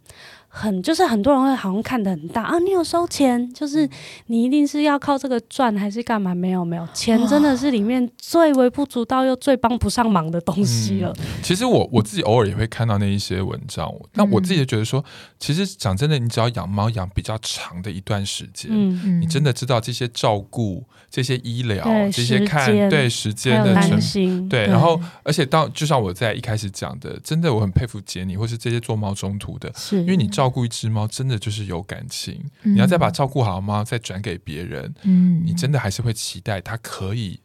很就是很多人会好像看得很大啊，你有收钱，就是你一定是要靠这个赚还是干嘛？没有没有，钱真的是里面最微不足道又最帮不上忙的东西了。嗯、其实我我自己偶尔也会看到那一些文章，那、嗯、我自己就觉得说，其实讲真的，你只要养猫养比较长的一段时间，嗯、你真的知道这些照顾、这些医疗、这些看对时间的成心，对，然后而且到就像我在一开始讲的，真的我很佩服杰尼或是这些做猫中途的，是因为你照。照顾一只猫真的就是有感情，嗯、你要再把照顾好的猫再转给别人，嗯，你真的还是会期待它可以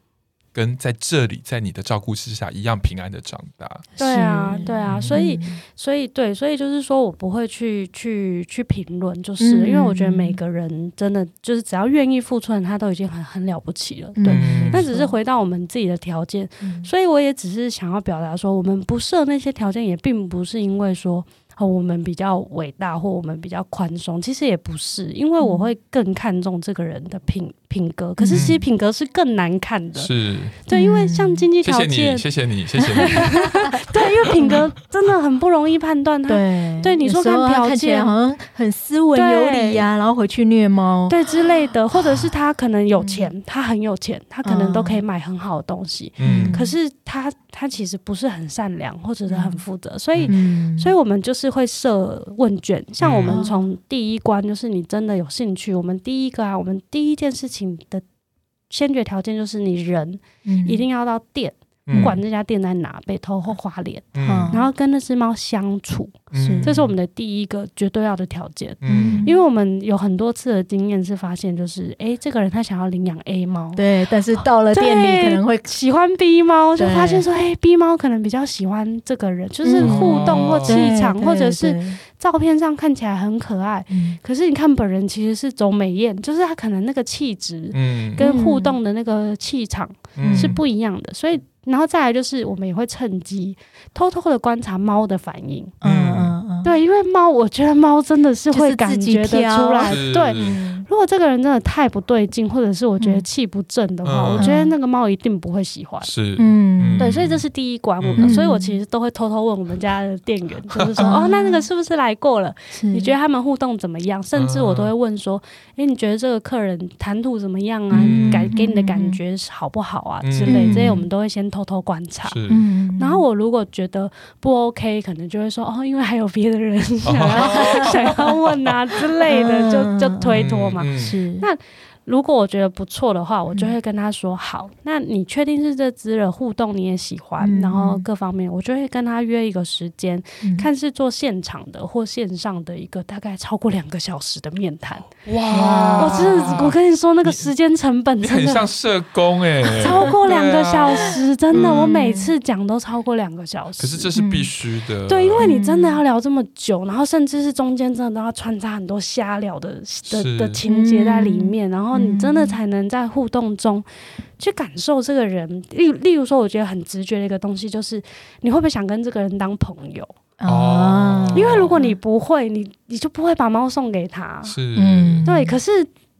跟在这里，在你的照顾之下一样平安的长大。对啊，对啊，所以，所以，对，所以就是说我不会去去去评论，就是、嗯、因为我觉得每个人真的就是只要愿意付出，他都已经很很了不起了。对，那、嗯、只是回到我们自己的条件，嗯、所以我也只是想要表达说，我们不设那些条件，也并不是因为说。我们比较伟大，或我们比较宽松，其实也不是，因为我会更看重这个人的品品格。可是其实品格是更难看的，是对，因为像经济条件，谢谢你，谢谢你，谢谢你。对，因为品格真的很不容易判断。对，对，你说看条件，好像很斯文有礼呀，然后回去虐猫，对之类的，或者是他可能有钱，他很有钱，他可能都可以买很好的东西。嗯，可是他他其实不是很善良，或者是很负责，所以，所以我们就是。会设问卷，像我们从第一关就是你真的有兴趣，我们第一个啊，我们第一件事情的先决条件就是你人一定要到店。不管这家店在哪，北投或花莲，嗯、然后跟那只猫相处，是这是我们的第一个绝对要的条件。嗯，因为我们有很多次的经验是发现，就是哎，这个人他想要领养 A 猫，对，但是到了店里可能会喜欢 B 猫，就发现说，哎，B 猫可能比较喜欢这个人，就是互动或气场，或者是照片上看起来很可爱，可是你看本人其实是走美艳，就是他可能那个气质，嗯，跟互动的那个气场是不一样的，所以。然后再来就是，我们也会趁机偷偷的观察猫的反应。嗯嗯嗯，对，因为猫，我觉得猫真的是会感觉得出来。对，如果这个人真的太不对劲，或者是我觉得气不正的话，我觉得那个猫一定不会喜欢。是，嗯，对，所以这是第一关。我们，所以我其实都会偷偷问我们家的店员，就是说，哦，那那个是不是来过了？你觉得他们互动怎么样？甚至我都会问说，哎，你觉得这个客人谈吐怎么样啊？感给你的感觉好不好啊？之类这些，我们都会先。偷偷观察，嗯然后我如果觉得不 OK，可能就会说哦，因为还有别的人 想要、哦、想要问啊之类的，就就推脱嘛。是那。如果我觉得不错的话，我就会跟他说好。那你确定是这只了？互动你也喜欢，然后各方面，我就会跟他约一个时间，看是做现场的或线上的一个大概超过两个小时的面谈。哇！我真的，我跟你说，那个时间成本真的很像社工哎，超过两个小时，真的，我每次讲都超过两个小时。可是这是必须的，对，因为你真的要聊这么久，然后甚至是中间真的都要穿插很多瞎聊的的的情节在里面，然后。你真的才能在互动中去感受这个人，例例如说，我觉得很直觉的一个东西就是，你会不会想跟这个人当朋友？哦，因为如果你不会，你你就不会把猫送给他。是，嗯，对。可是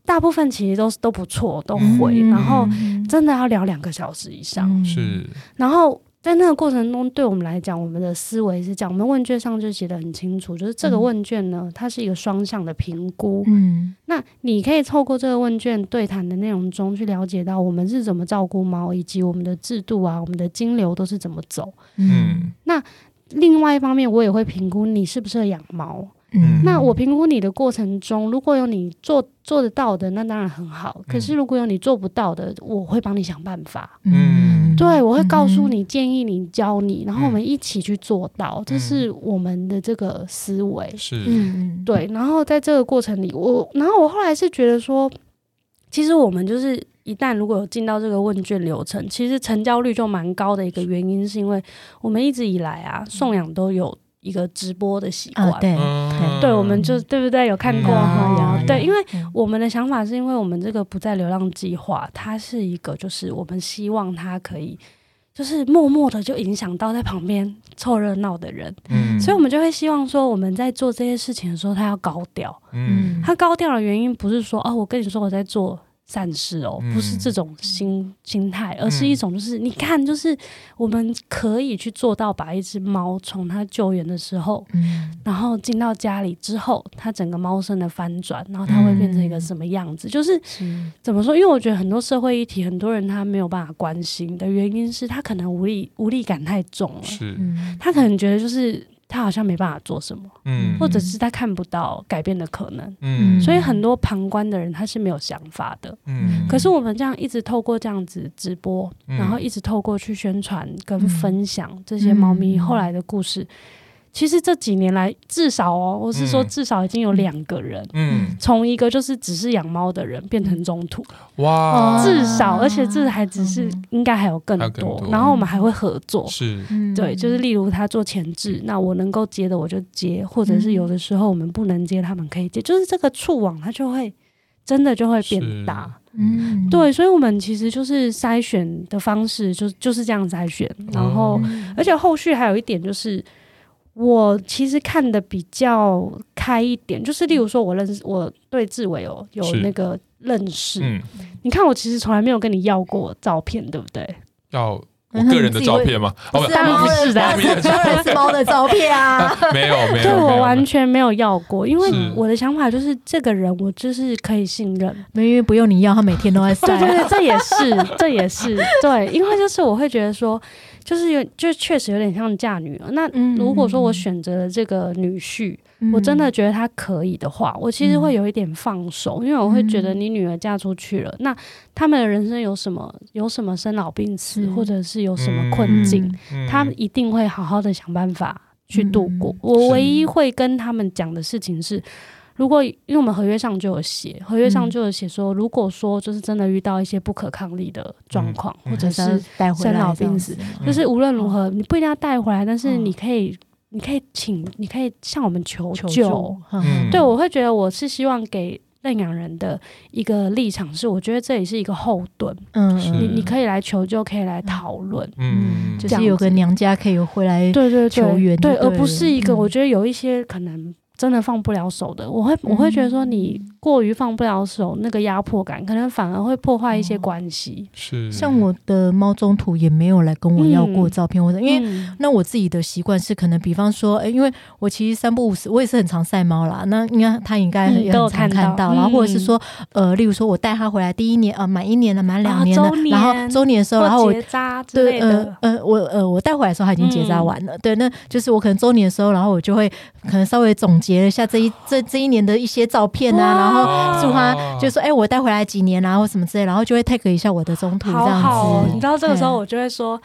大部分其实都都不错，都会。然后真的要聊两个小时以上。是，然后。在那个过程中，对我们来讲，我们的思维是这样：我们问卷上就写的很清楚，就是这个问卷呢，它是一个双向的评估。嗯，那你可以透过这个问卷对谈的内容中去了解到我们是怎么照顾猫，以及我们的制度啊，我们的金流都是怎么走。嗯，那另外一方面，我也会评估你适不适合养猫。嗯，那我评估你的过程中，如果有你做做得到的，那当然很好。可是如果有你做不到的，我会帮你想办法。嗯，对，我会告诉你、建议你、教你，然后我们一起去做到。这是我们的这个思维。是，嗯，对。然后在这个过程里，我，然后我后来是觉得说，其实我们就是一旦如果有进到这个问卷流程，其实成交率就蛮高的一个原因，是因为我们一直以来啊，送养都有。一个直播的习惯，对，对，我们就对不对？有看过哈？对，因为我们的想法是因为我们这个不在流浪计划，它是一个，就是我们希望它可以。就是默默的就影响到在旁边凑热闹的人。嗯，所以我们就会希望说，我们在做这些事情的时候，他要高调。嗯，他高调的原因不是说哦，我跟你说我在做。善事哦，不是这种心心态，而是一种就是你看，就是我们可以去做到把一只猫从它救援的时候，然后进到家里之后，它整个猫生的翻转，然后它会变成一个什么样子？就是怎么说？因为我觉得很多社会议题，很多人他没有办法关心的原因是他可能无力无力感太重了，是，他可能觉得就是。他好像没办法做什么，嗯，或者是他看不到改变的可能，嗯，所以很多旁观的人他是没有想法的，嗯，可是我们这样一直透过这样子直播，嗯，然后一直透过去宣传跟分享这些猫咪后来的故事。其实这几年来，至少哦，我是说至少已经有两个人，嗯，从一个就是只是养猫的人变成中途，哇，至少，而且这还只是应该还有更多，然后我们还会合作，是，对，就是例如他做前置，那我能够接的我就接，或者是有的时候我们不能接，他们可以接，就是这个触网它就会真的就会变大，嗯，对，所以我们其实就是筛选的方式就就是这样筛选，然后而且后续还有一点就是。我其实看的比较开一点，就是例如说，我认识我对志伟有有那个认识。嗯，你看我其实从来没有跟你要过照片，对不对？要我个人的照片吗？不是猫的，当然是猫的照片啊。没 有没有，对 我完全没有要过，因为我的想法就是这个人我就是可以信任，因为不用你要，他每天都在晒。对对对，这也是这也是对，因为就是我会觉得说。就是有，就确实有点像嫁女儿。那如果说我选择了这个女婿，嗯、我真的觉得他可以的话，我其实会有一点放手，嗯、因为我会觉得你女儿嫁出去了，嗯、那他们的人生有什么有什么生老病死，嗯、或者是有什么困境，他们一定会好好的想办法去度过。嗯、我唯一会跟他们讲的事情是。如果因为我们合约上就有写，合约上就有写说，如果说就是真的遇到一些不可抗力的状况，或者是生老病死，就是无论如何，你不一定要带回来，但是你可以，你可以请，你可以向我们求救。对，我会觉得我是希望给认养人的一个立场是，我觉得这也是一个后盾。嗯，你你可以来求救，可以来讨论。嗯，就是有个娘家可以回来，对对求援，对，而不是一个我觉得有一些可能。真的放不了手的，我会我会觉得说你过于放不了手，那个压迫感可能反而会破坏一些关系。是，像我的猫中途也没有来跟我要过照片，或者因为那我自己的习惯是可能，比方说，哎，因为我其实三不五时，我也是很常晒猫啦。那应该他应该也很常看到，然后或者是说，呃，例如说我带他回来第一年啊，满一年了，满两年了，然后周年。的时候，然后我结扎之类的，呃，我呃我带回来的时候他已经结扎完了，对，那就是我可能周年的时候，然后我就会可能稍微总结。截了下这一这这一年的一些照片啊，然后祝他就说：“哎，我带回来几年啊，或什么之类，然后就会 take 一下我的中途这样子。好好”你知道这个时候我就会说。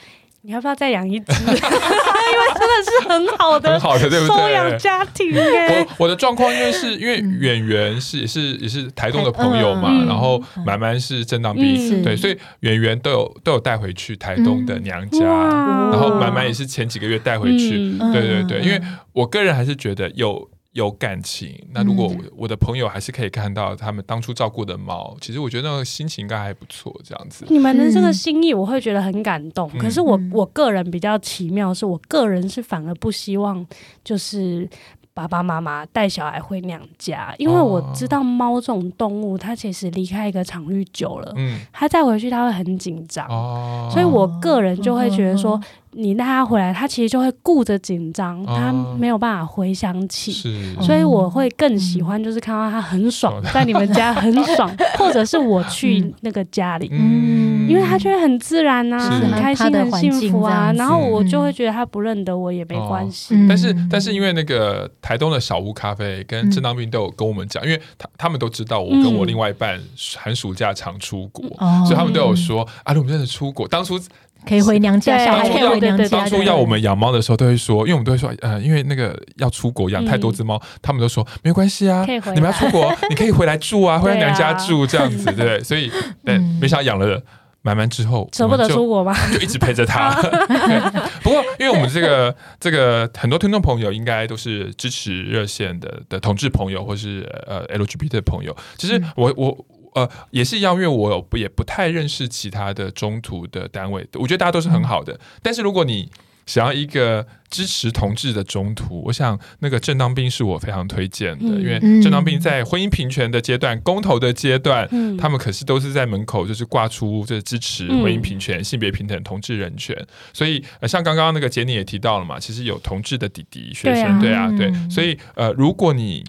你要不要再养一只？因为真的是很好的、很好的，对不对？收养家庭耶。我我的状况，因为是因为远圆是也是也是台东的朋友嘛，然后满满是正当兵，对，所以远圆都有都有带回去台东的娘家，然后满满也是前几个月带回去，对对对，因为我个人还是觉得有。有感情，那如果我的朋友还是可以看到他们当初照顾的猫，嗯、其实我觉得那个心情应该还不错。这样子，你们的这个心意我会觉得很感动。嗯、可是我我个人比较奇妙，是我个人是反而不希望就是。爸爸妈妈带小孩回娘家，因为我知道猫这种动物，它其实离开一个场域久了，嗯，它再回去它会很紧张，哦，所以我个人就会觉得说，你带他回来，他其实就会顾着紧张，他没有办法回想起，是，所以我会更喜欢就是看到他很爽，在你们家很爽，或者是我去那个家里，嗯，因为他觉得很自然啊，很开心、很幸福啊，然后我就会觉得他不认得我也没关系，但是但是因为那个。台东的小屋咖啡跟正当兵都有跟我们讲，因为他他们都知道我跟我另外一半寒暑假常出国，所以他们都有说啊，我们真的出国，当初可以回娘家，小孩可以回娘家。当初要我们养猫的时候，都会说，因为我们都会说，呃，因为那个要出国养太多只猫，他们都说没关系啊，你们要出国，你可以回来住啊，回来娘家住这样子，对，所以，对，没想到养了。满满之后舍不得出国吧？就一直陪着他。不过，因为我们这个这个很多听众朋友应该都是支持热线的的同志朋友，或是呃 LGBT 的朋友。其实我我呃，也是一样，因为我也不太认识其他的中途的单位，我觉得大家都是很好的。嗯、但是如果你想要一个支持同志的中途，我想那个正当兵是我非常推荐的，嗯、因为正当兵在婚姻平权的阶段、公投的阶段，嗯、他们可是都是在门口就是挂出这支持婚姻平权、嗯、性别平等、同志人权。所以，呃、像刚刚那个杰尼也提到了嘛，其实有同志的弟弟学生，对啊，对啊，对。所以，呃，如果你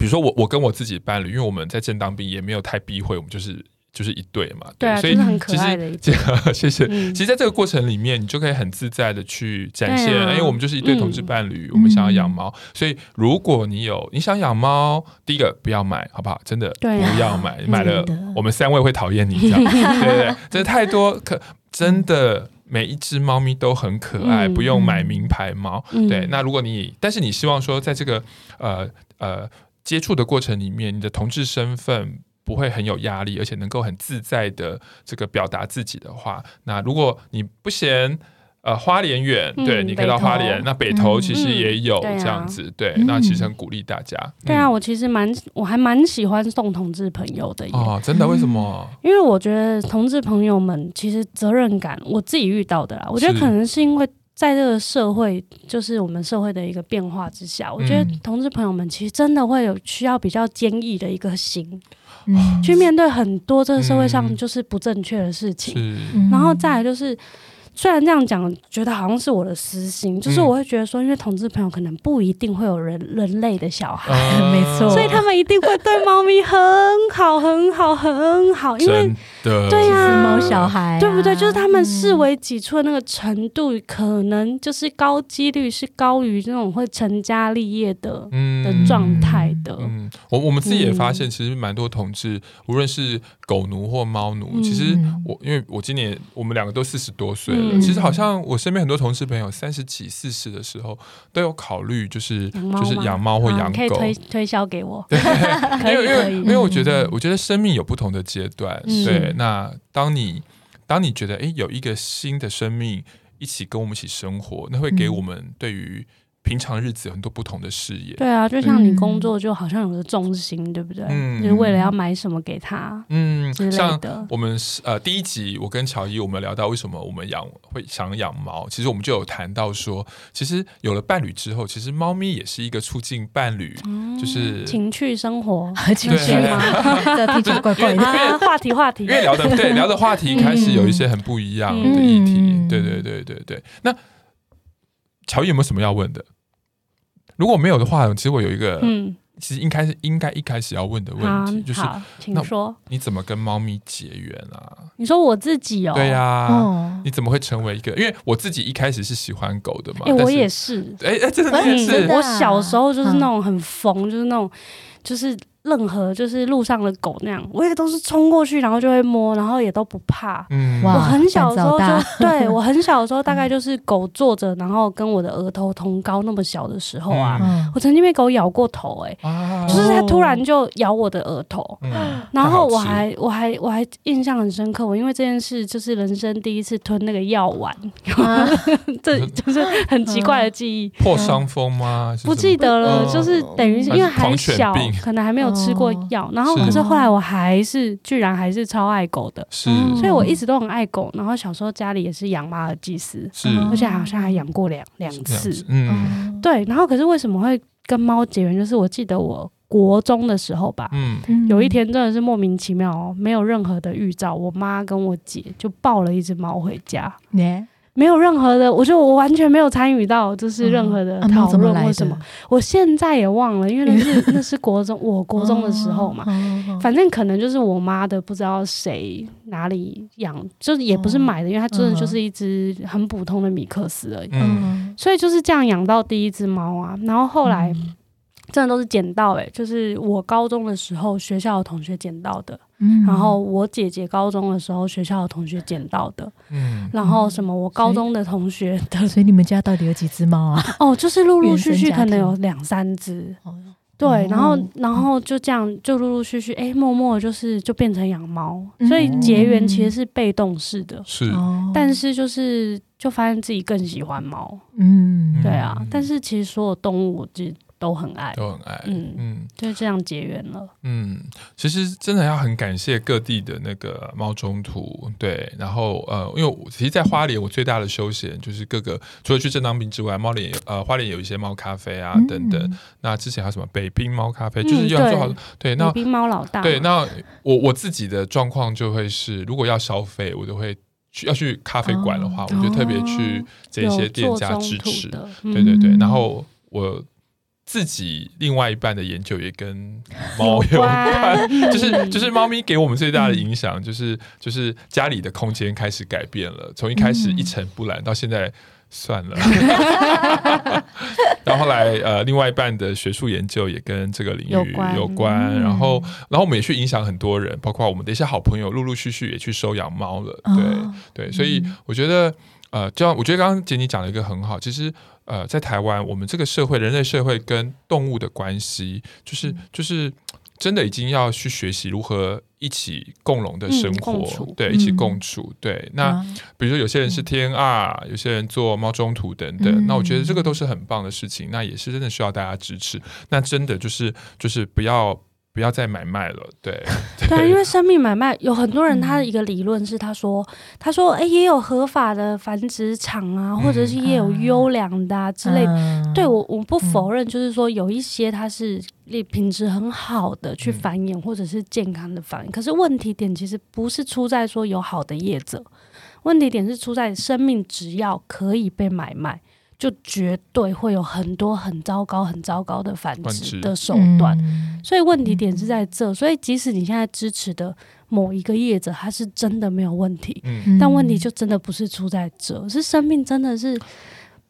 比如说我，我跟我自己伴侣，因为我们在正当兵也没有太避讳，我们就是就是一对嘛，对，对啊，所以就是很可爱的一对。谢谢。嗯、其实，在这个过程里面，你就可以很自在的去展现，因为、啊、我们就是一对同志伴侣，嗯、我们想要养猫，所以如果你有你想养猫，第一个不要买，好不好？真的不要买，啊、买了我们三位会讨厌你，这样 对不对，真的太多可真的。每一只猫咪都很可爱，嗯、不用买名牌猫。嗯、对，那如果你，但是你希望说，在这个呃呃接触的过程里面，你的同志身份不会很有压力，而且能够很自在的这个表达自己的话，那如果你不嫌。呃，花莲远，对，你可以到花莲。那北投其实也有这样子，对，那其实很鼓励大家。对啊，我其实蛮，我还蛮喜欢送同志朋友的。哦，真的？为什么？因为我觉得同志朋友们其实责任感，我自己遇到的啦。我觉得可能是因为在这个社会，就是我们社会的一个变化之下，我觉得同志朋友们其实真的会有需要比较坚毅的一个心，去面对很多这个社会上就是不正确的事情。然后再来就是。虽然这样讲，觉得好像是我的私心，就是我会觉得说，因为同志朋友可能不一定会有人人类的小孩，嗯、没错，所以他们一定会对猫咪很好，很好，很好，因为对呀，猫小孩、啊，对不对？就是他们视为己出的那个程度，嗯、可能就是高几率是高于那种会成家立业的、嗯、的状态的。嗯，我我们自己也发现，其实蛮多同志，无论是狗奴或猫奴，嗯、其实我因为我今年我们两个都四十多岁了。嗯其实好像我身边很多同事朋友三十几、四十的时候都有考虑，就是就是养猫或养狗，可以推推销给我。对，因为因为因为我觉得，我觉得生命有不同的阶段。对，那当你当你觉得哎，有一个新的生命一起跟我们一起生活，那会给我们对于。平常日子有很多不同的事业，对啊，就像你工作就好像有个重心，嗯、对不对？嗯，就是为了要买什么给他，嗯，像我们呃第一集我跟乔伊我们聊到为什么我们养会想养猫，其实我们就有谈到说，其实有了伴侣之后，其实猫咪也是一个促进伴侣，嗯、就是情趣生活，情趣吗？这听起来怪怪的，因为话题话题，因为聊的对聊的话题开始有一些很不一样的议题，嗯、对对对对对，那。乔伊有没有什么要问的？如果没有的话，其实我有一个，嗯，其实应该是应该一开始要问的问题，就是，请说，你怎么跟猫咪结缘啊？你说我自己哦，对呀，你怎么会成为一个？因为我自己一开始是喜欢狗的嘛，哎，我也是，哎哎，真的是，我小时候就是那种很疯，就是那种，就是。任何就是路上的狗那样，我也都是冲过去，然后就会摸，然后也都不怕。嗯，我很小的时候就对 我很小的时候，大概就是狗坐着，然后跟我的额头同高那么小的时候啊，我曾经被狗咬过头，哎，就是它突然就咬我的额头，然后我还我还我还印象很深刻，我因为这件事就是人生第一次吞那个药丸，这 就是很奇怪的记忆。破伤风吗？不记得了，就是等于因为还小，可能还没有。吃过药，然后可是后来我还是居然还是超爱狗的，是，所以我一直都很爱狗。然后小时候家里也是养马尔济斯，是，而且好像还养过两两次，嗯，对。然后可是为什么会跟猫结缘？就是我记得我国中的时候吧，嗯，有一天真的是莫名其妙哦，没有任何的预兆，我妈跟我姐就抱了一只猫回家，没有任何的，我就我完全没有参与到，就是任何的讨论或什么。我现在也忘了，因为那是 那是国中，我国中的时候嘛。反正可能就是我妈的，不知道谁哪里养，就是也不是买的，因为它真的就是一只很普通的米克斯而已。所以就是这样养到第一只猫啊，然后后来真的都是捡到，诶，就是我高中的时候学校的同学捡到的。嗯，然后我姐姐高中的时候学校的同学捡到的，嗯，然后什么我高中的同学的，所以你们家到底有几只猫啊？哦，就是陆陆续续可能有两三只，对，然后然后就这样就陆陆续续，哎，默默就是就变成养猫，所以结缘其实是被动式的，是，但是就是就发现自己更喜欢猫，嗯，对啊，但是其实所有动物我就。都很爱，都很爱，嗯嗯，就这样结缘了。嗯，其实真的要很感谢各地的那个猫中途，对，然后呃，因为我其实，在花莲我最大的休闲就是各个除了去正当兵之外，猫脸呃花莲有一些猫咖啡啊、嗯、等等。那之前还有什么北冰猫咖啡，就是要做好、嗯、对，那北冰猫老大，对，那我我自己的状况就会是，如果要消费，我就会。去要去咖啡馆的话，哦、我就特别去这些店家支持。对对对，然后我自己另外一半的研究也跟猫有关，就是就是猫咪给我们最大的影响，就是就是家里的空间开始改变了，从一开始一尘不染到现在。算了，然后后来呃，另外一半的学术研究也跟这个领域有关，有关嗯、然后然后我们也去影响很多人，包括我们的一些好朋友，陆陆续续也去收养猫了，对、哦、对，所以我觉得呃，就像我觉得刚刚杰尼讲了一个很好，其实呃，在台湾我们这个社会，人类社会跟动物的关系，就是就是。真的已经要去学习如何一起共荣的生活，嗯、对，一起共处，嗯、对。那比如说有些人是 TNR，、嗯、有些人做猫中途等等，嗯、那我觉得这个都是很棒的事情，那也是真的需要大家支持。那真的就是就是不要。不要再买卖了，对 对，对，因为生命买卖有很多人，他的一个理论是，他说，嗯、他说，哎，也有合法的繁殖场啊，或者是也有优良的啊之类的。嗯、对我，我不否认，就是说有一些它是品质很好的去繁衍，嗯、或者是健康的繁衍。可是问题点其实不是出在说有好的业者，问题点是出在生命只要可以被买卖。就绝对会有很多很糟糕、很糟糕的繁殖的手段，嗯、所以问题点是在这。所以即使你现在支持的某一个业者，他是真的没有问题，嗯、但问题就真的不是出在这，是生命真的是。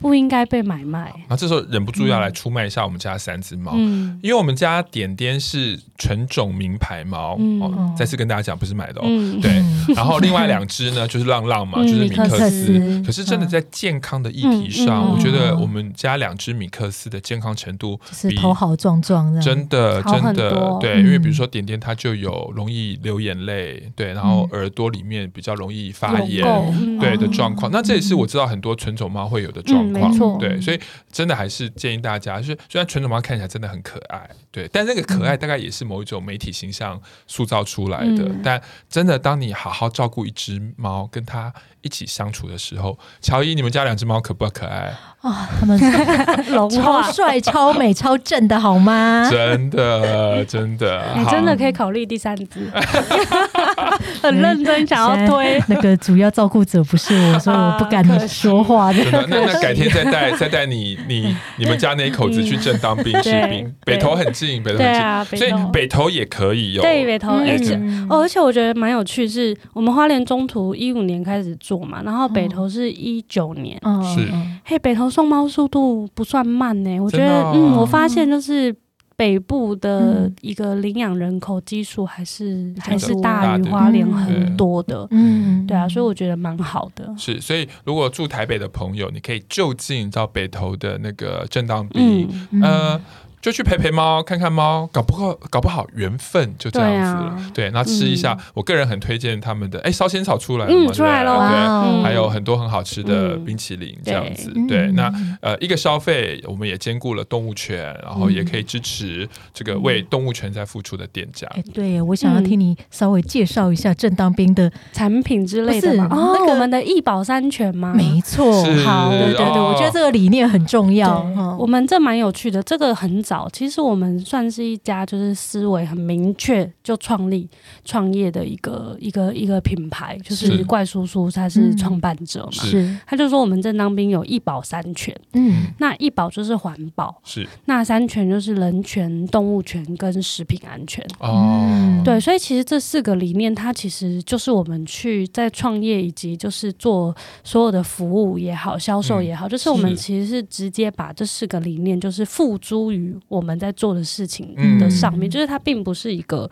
不应该被买卖。那这时候忍不住要来出卖一下我们家三只猫，嗯、因为我们家点点是纯种名牌猫，嗯、哦，再次跟大家讲，不是买的哦。嗯、对，然后另外两只呢，就是浪浪嘛，嗯、就是米克斯。克斯。可是真的在健康的议题上，嗯、我觉得我们家两只米克斯的健康程度比头好壮壮的，真的真的对，因为比如说点点它就有容易流眼泪，对，然后耳朵里面比较容易发炎，嗯、对的状况。那这也是我知道很多纯种猫会有的状况。没错，对，所以真的还是建议大家，就是虽然纯种猫看起来真的很可爱，对，但那个可爱大概也是某一种媒体形象塑造出来的。嗯、但真的，当你好好照顾一只猫，跟它一起相处的时候，乔伊，你们家两只猫可不可爱？啊，他们 超帅、超美、超正的，好吗？真的，真的，你真的可以考虑第三只，很认真想要推。那个主要照顾者不是我，所以我不敢说话。那那改天再带 再带你你你们家那一口子去正当兵士兵，北投很近，北投很近，所以北投也可以有。对，北投而且哦，而且我觉得蛮有趣，是我们花莲中途一五年开始做嘛，然后北投是一九年，是。嘿北投。送猫速度不算慢呢，我觉得，哦、嗯，我发现就是北部的一个领养人口基数还是、嗯、还是大于花莲很多的，嗯，对啊，所以我觉得蛮好的。是，所以如果住台北的朋友，你可以就近到北投的那个正当比，嗯、呃。就去陪陪猫，看看猫，搞不好搞不好缘分就这样子了。对，那吃一下，我个人很推荐他们的。哎，烧仙草出来了吗？出来了。对，还有很多很好吃的冰淇淋，这样子。对，那呃，一个消费，我们也兼顾了动物权，然后也可以支持这个为动物权在付出的店家。哎，对，我想要听你稍微介绍一下正当兵的产品之类的。哦，我们的一保三全吗？没错。好，对对对，我觉得这个理念很重要。我们这蛮有趣的，这个很。早，其实我们算是一家就是思维很明确就创立创业的一个一个一个品牌，就是怪叔叔他是创办者嘛，是。他就说我们正当兵有一保三全，嗯，那一保就是环保，是。那三全就是人权、动物权跟食品安全哦，对，所以其实这四个理念，它其实就是我们去在创业以及就是做所有的服务也好、销售也好，嗯、就是我们其实是直接把这四个理念就是付诸于。我们在做的事情的上面，嗯、就是它并不是一个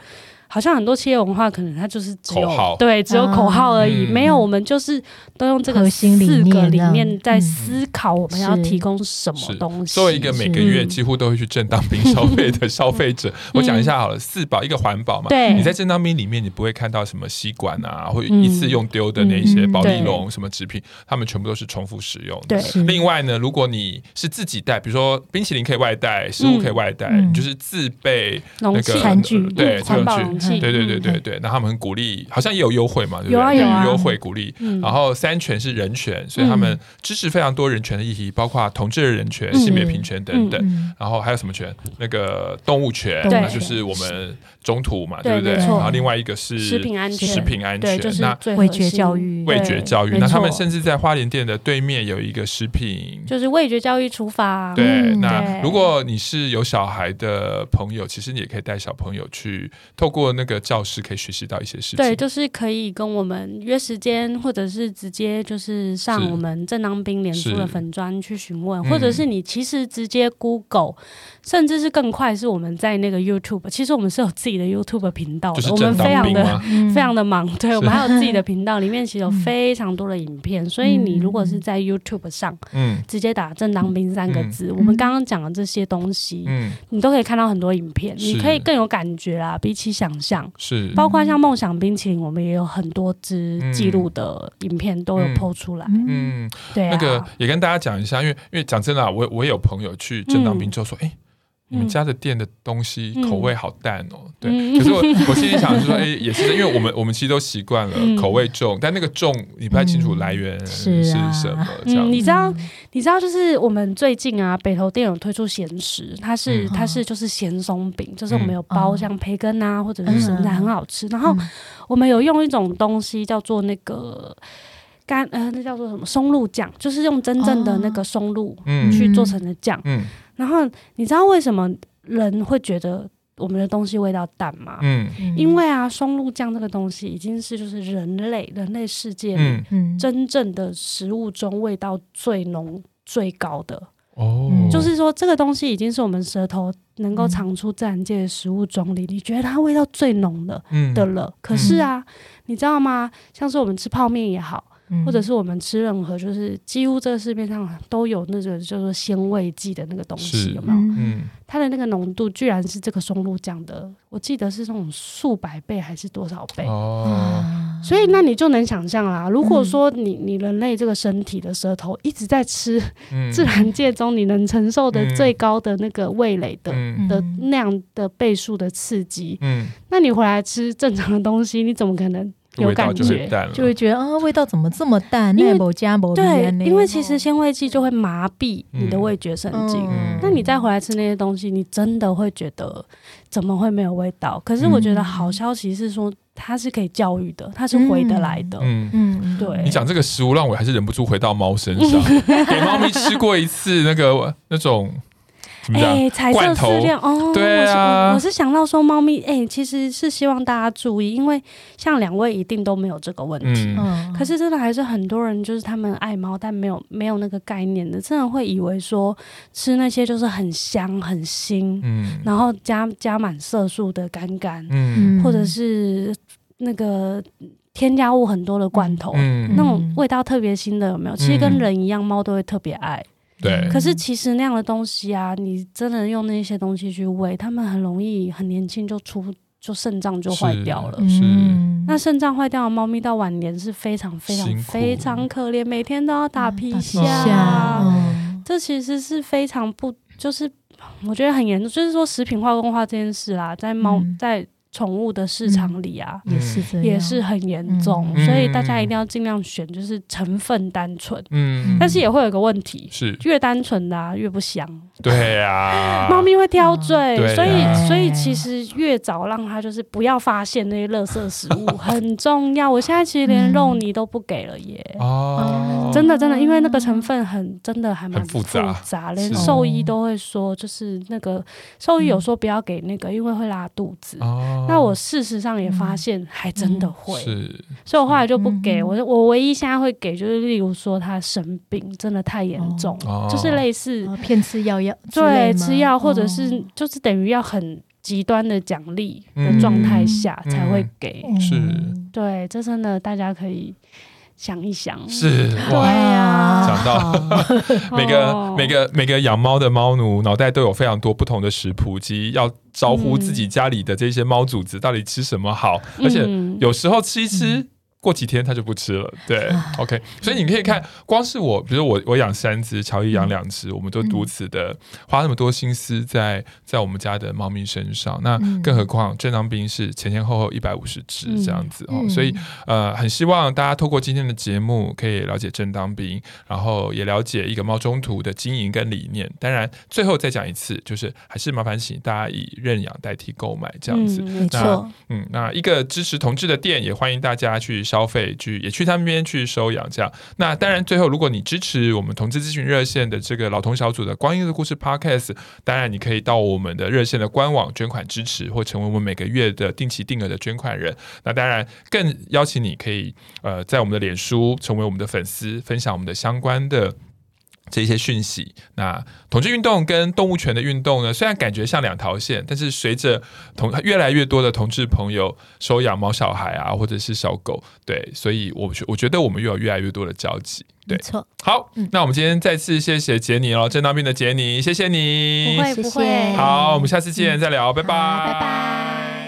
好像很多企业文化可能它就是只有口号。对，只有口号而已，嗯、没有我们就是都用这个四个理念在思考我们要提供什么东西。作为一个每个月几乎都会去正当兵消费的消费者，我讲一下好了，四宝一个环保嘛，对，你在正当兵里面你不会看到什么吸管啊，或一次用丢的那些保丽龙什么纸品，他们全部都是重复使用的。另外呢，如果你是自己带，比如说冰淇淋可以外带，食物可以外带，你就是自备那个餐具，对，对对对对对，那他们很鼓励，好像也有优惠嘛，对不对？有啊有啊，优惠鼓励。然后三权是人权，所以他们支持非常多人权的议题，包括同志的人权、性别平权等等。然后还有什么权？那个动物权，那就是我们中途嘛，对不对？然后另外一个是食品安全，食品安全，那味觉教育，味觉教育。那他们甚至在花莲店的对面有一个食品，就是味觉教育厨房。对，那如果你是有小孩的朋友，其实你也可以带小朋友去，透过那个教室可以学习到一些事情。对，就是可以跟我们约时间，或者是直接就是上我们正当兵联署的粉砖去询问，或者是你其实直接 Google，甚至是更快，是我们在那个 YouTube，其实我们是有自己的 YouTube 频道的，我们非常的非常的忙，对，我们还有自己的频道，里面其实有非常多的影片，所以你如果是在 YouTube 上，嗯，直接打正当兵三个字，我们刚刚讲的这些东西，嗯，你都可以看到很多影片，你可以更有感觉啦，比起想象，是，包括像梦想冰淇淋，我们也有很多支记录的影片都有 PO 出来，嗯，对，那个也跟大家讲一下，因为因为讲真的，我我也有朋友去正当兵之后说，哎。你们家的店的东西口味好淡哦，对。可是我我心里想的是说，哎，也是因为我们我们其实都习惯了口味重，但那个重你不太清楚来源是什么。嗯，你知道你知道就是我们最近啊，北投店有推出咸食，它是它是就是咸松饼，就是我们有包像培根啊或者是生菜，很好吃。然后我们有用一种东西叫做那个干呃，那叫做什么松露酱，就是用真正的那个松露去做成的酱。嗯。然后你知道为什么人会觉得我们的东西味道淡吗？嗯，因为啊，松露酱这个东西已经是就是人类人类世界里真正的食物中味道最浓最高的哦，就是说这个东西已经是我们舌头能够尝出自然界的食物中里，你觉得它味道最浓的的了。可是啊，你知道吗？像是我们吃泡面也好。或者是我们吃任何，就是几乎这个市面上都有那个叫做鲜味剂的那个东西，有没有？嗯，它的那个浓度居然是这个松露酱的，我记得是那种数百倍还是多少倍？哦，所以那你就能想象啦，如果说你你人类这个身体的舌头一直在吃 自然界中你能承受的最高的那个味蕾的的那样的倍数的刺激，嗯，那你回来吃正常的东西，你怎么可能？有感觉，就会觉得啊，味道怎么这么淡？因为对，因为其实鲜味剂就会麻痹你的味觉神经。那你再回来吃那些东西，你真的会觉得怎么会没有味道？可是我觉得好消息是说，它是可以教育的，它是回得来的。嗯嗯，对。你讲这个食物，让我还是忍不住回到猫身上，给猫咪吃过一次那个那种。哎，彩色饲料哦，对啊，我是我是想到说猫咪，哎，其实是希望大家注意，因为像两位一定都没有这个问题，嗯，可是真的还是很多人就是他们爱猫，但没有没有那个概念的，真的会以为说吃那些就是很香很腥，嗯，然后加加满色素的干干，嗯，或者是那个添加物很多的罐头，嗯，那种味道特别腥的有没有？其实跟人一样，猫都会特别爱。对，可是其实那样的东西啊，你真的用那些东西去喂，它们很容易很年轻就出就肾脏就坏掉了。是，那肾脏坏掉的猫咪到晚年是非常非常非常可怜，每天都要打皮下。这其实是非常不，就是我觉得很严重，就是说食品化工化这件事啦，在猫在。宠物的市场里啊，也是也是很严重，所以大家一定要尽量选就是成分单纯。嗯，但是也会有个问题，是。越单纯的啊越不香。对呀，猫咪会挑嘴，所以所以其实越早让它就是不要发现那些垃圾食物 很重要。我现在其实连肉泥都不给了耶。哦，真的真的，因为那个成分很真的还蛮复杂，连兽医都会说，就是那个兽医有说不要给那个，因为会拉肚子。哦。那我事实上也发现，还真的会，所以我后来就不给我。我唯一现在会给，就是例如说它生病真的太严重，就是类似骗吃药药，对，吃药或者是就是等于要很极端的奖励的状态下才会给。嗯。嗯、是，对，这真的大家可以。想一想，是，对呀，想到 每个每个每个养猫的猫奴脑袋都有非常多不同的食谱，及要招呼自己家里的这些猫主子到底吃什么好，而且有时候吃一吃。过几天他就不吃了，对，OK，所以你可以看，光是我，比如我我养三只，乔伊养两只，我们都如此的花那么多心思在在我们家的猫咪身上，那更何况正当兵是前前后后一百五十只这样子哦，所以呃，很希望大家透过今天的节目可以了解正当兵，然后也了解一个猫中途的经营跟理念。当然，最后再讲一次，就是还是麻烦请大家以认养代替购买这样子，没错，嗯，那一个支持同志的店，也欢迎大家去。消消费去也去他们那边去收养，这样。那当然，最后如果你支持我们同志咨询热线的这个老同小组的光阴的故事 Podcast，当然你可以到我们的热线的官网捐款支持，或成为我们每个月的定期定额的捐款人。那当然更邀请你可以呃在我们的脸书成为我们的粉丝，分享我们的相关的。这些讯息，那同志运动跟动物权的运动呢，虽然感觉像两条线，但是随着同越来越多的同志朋友收养猫小孩啊，或者是小狗，对，所以我我觉得我们又有越来越多的交集，对，没错。好，嗯、那我们今天再次谢谢杰尼哦，正当兵的杰尼，谢谢你，不会不会。好，我们下次见，嗯、再聊，拜拜，拜拜。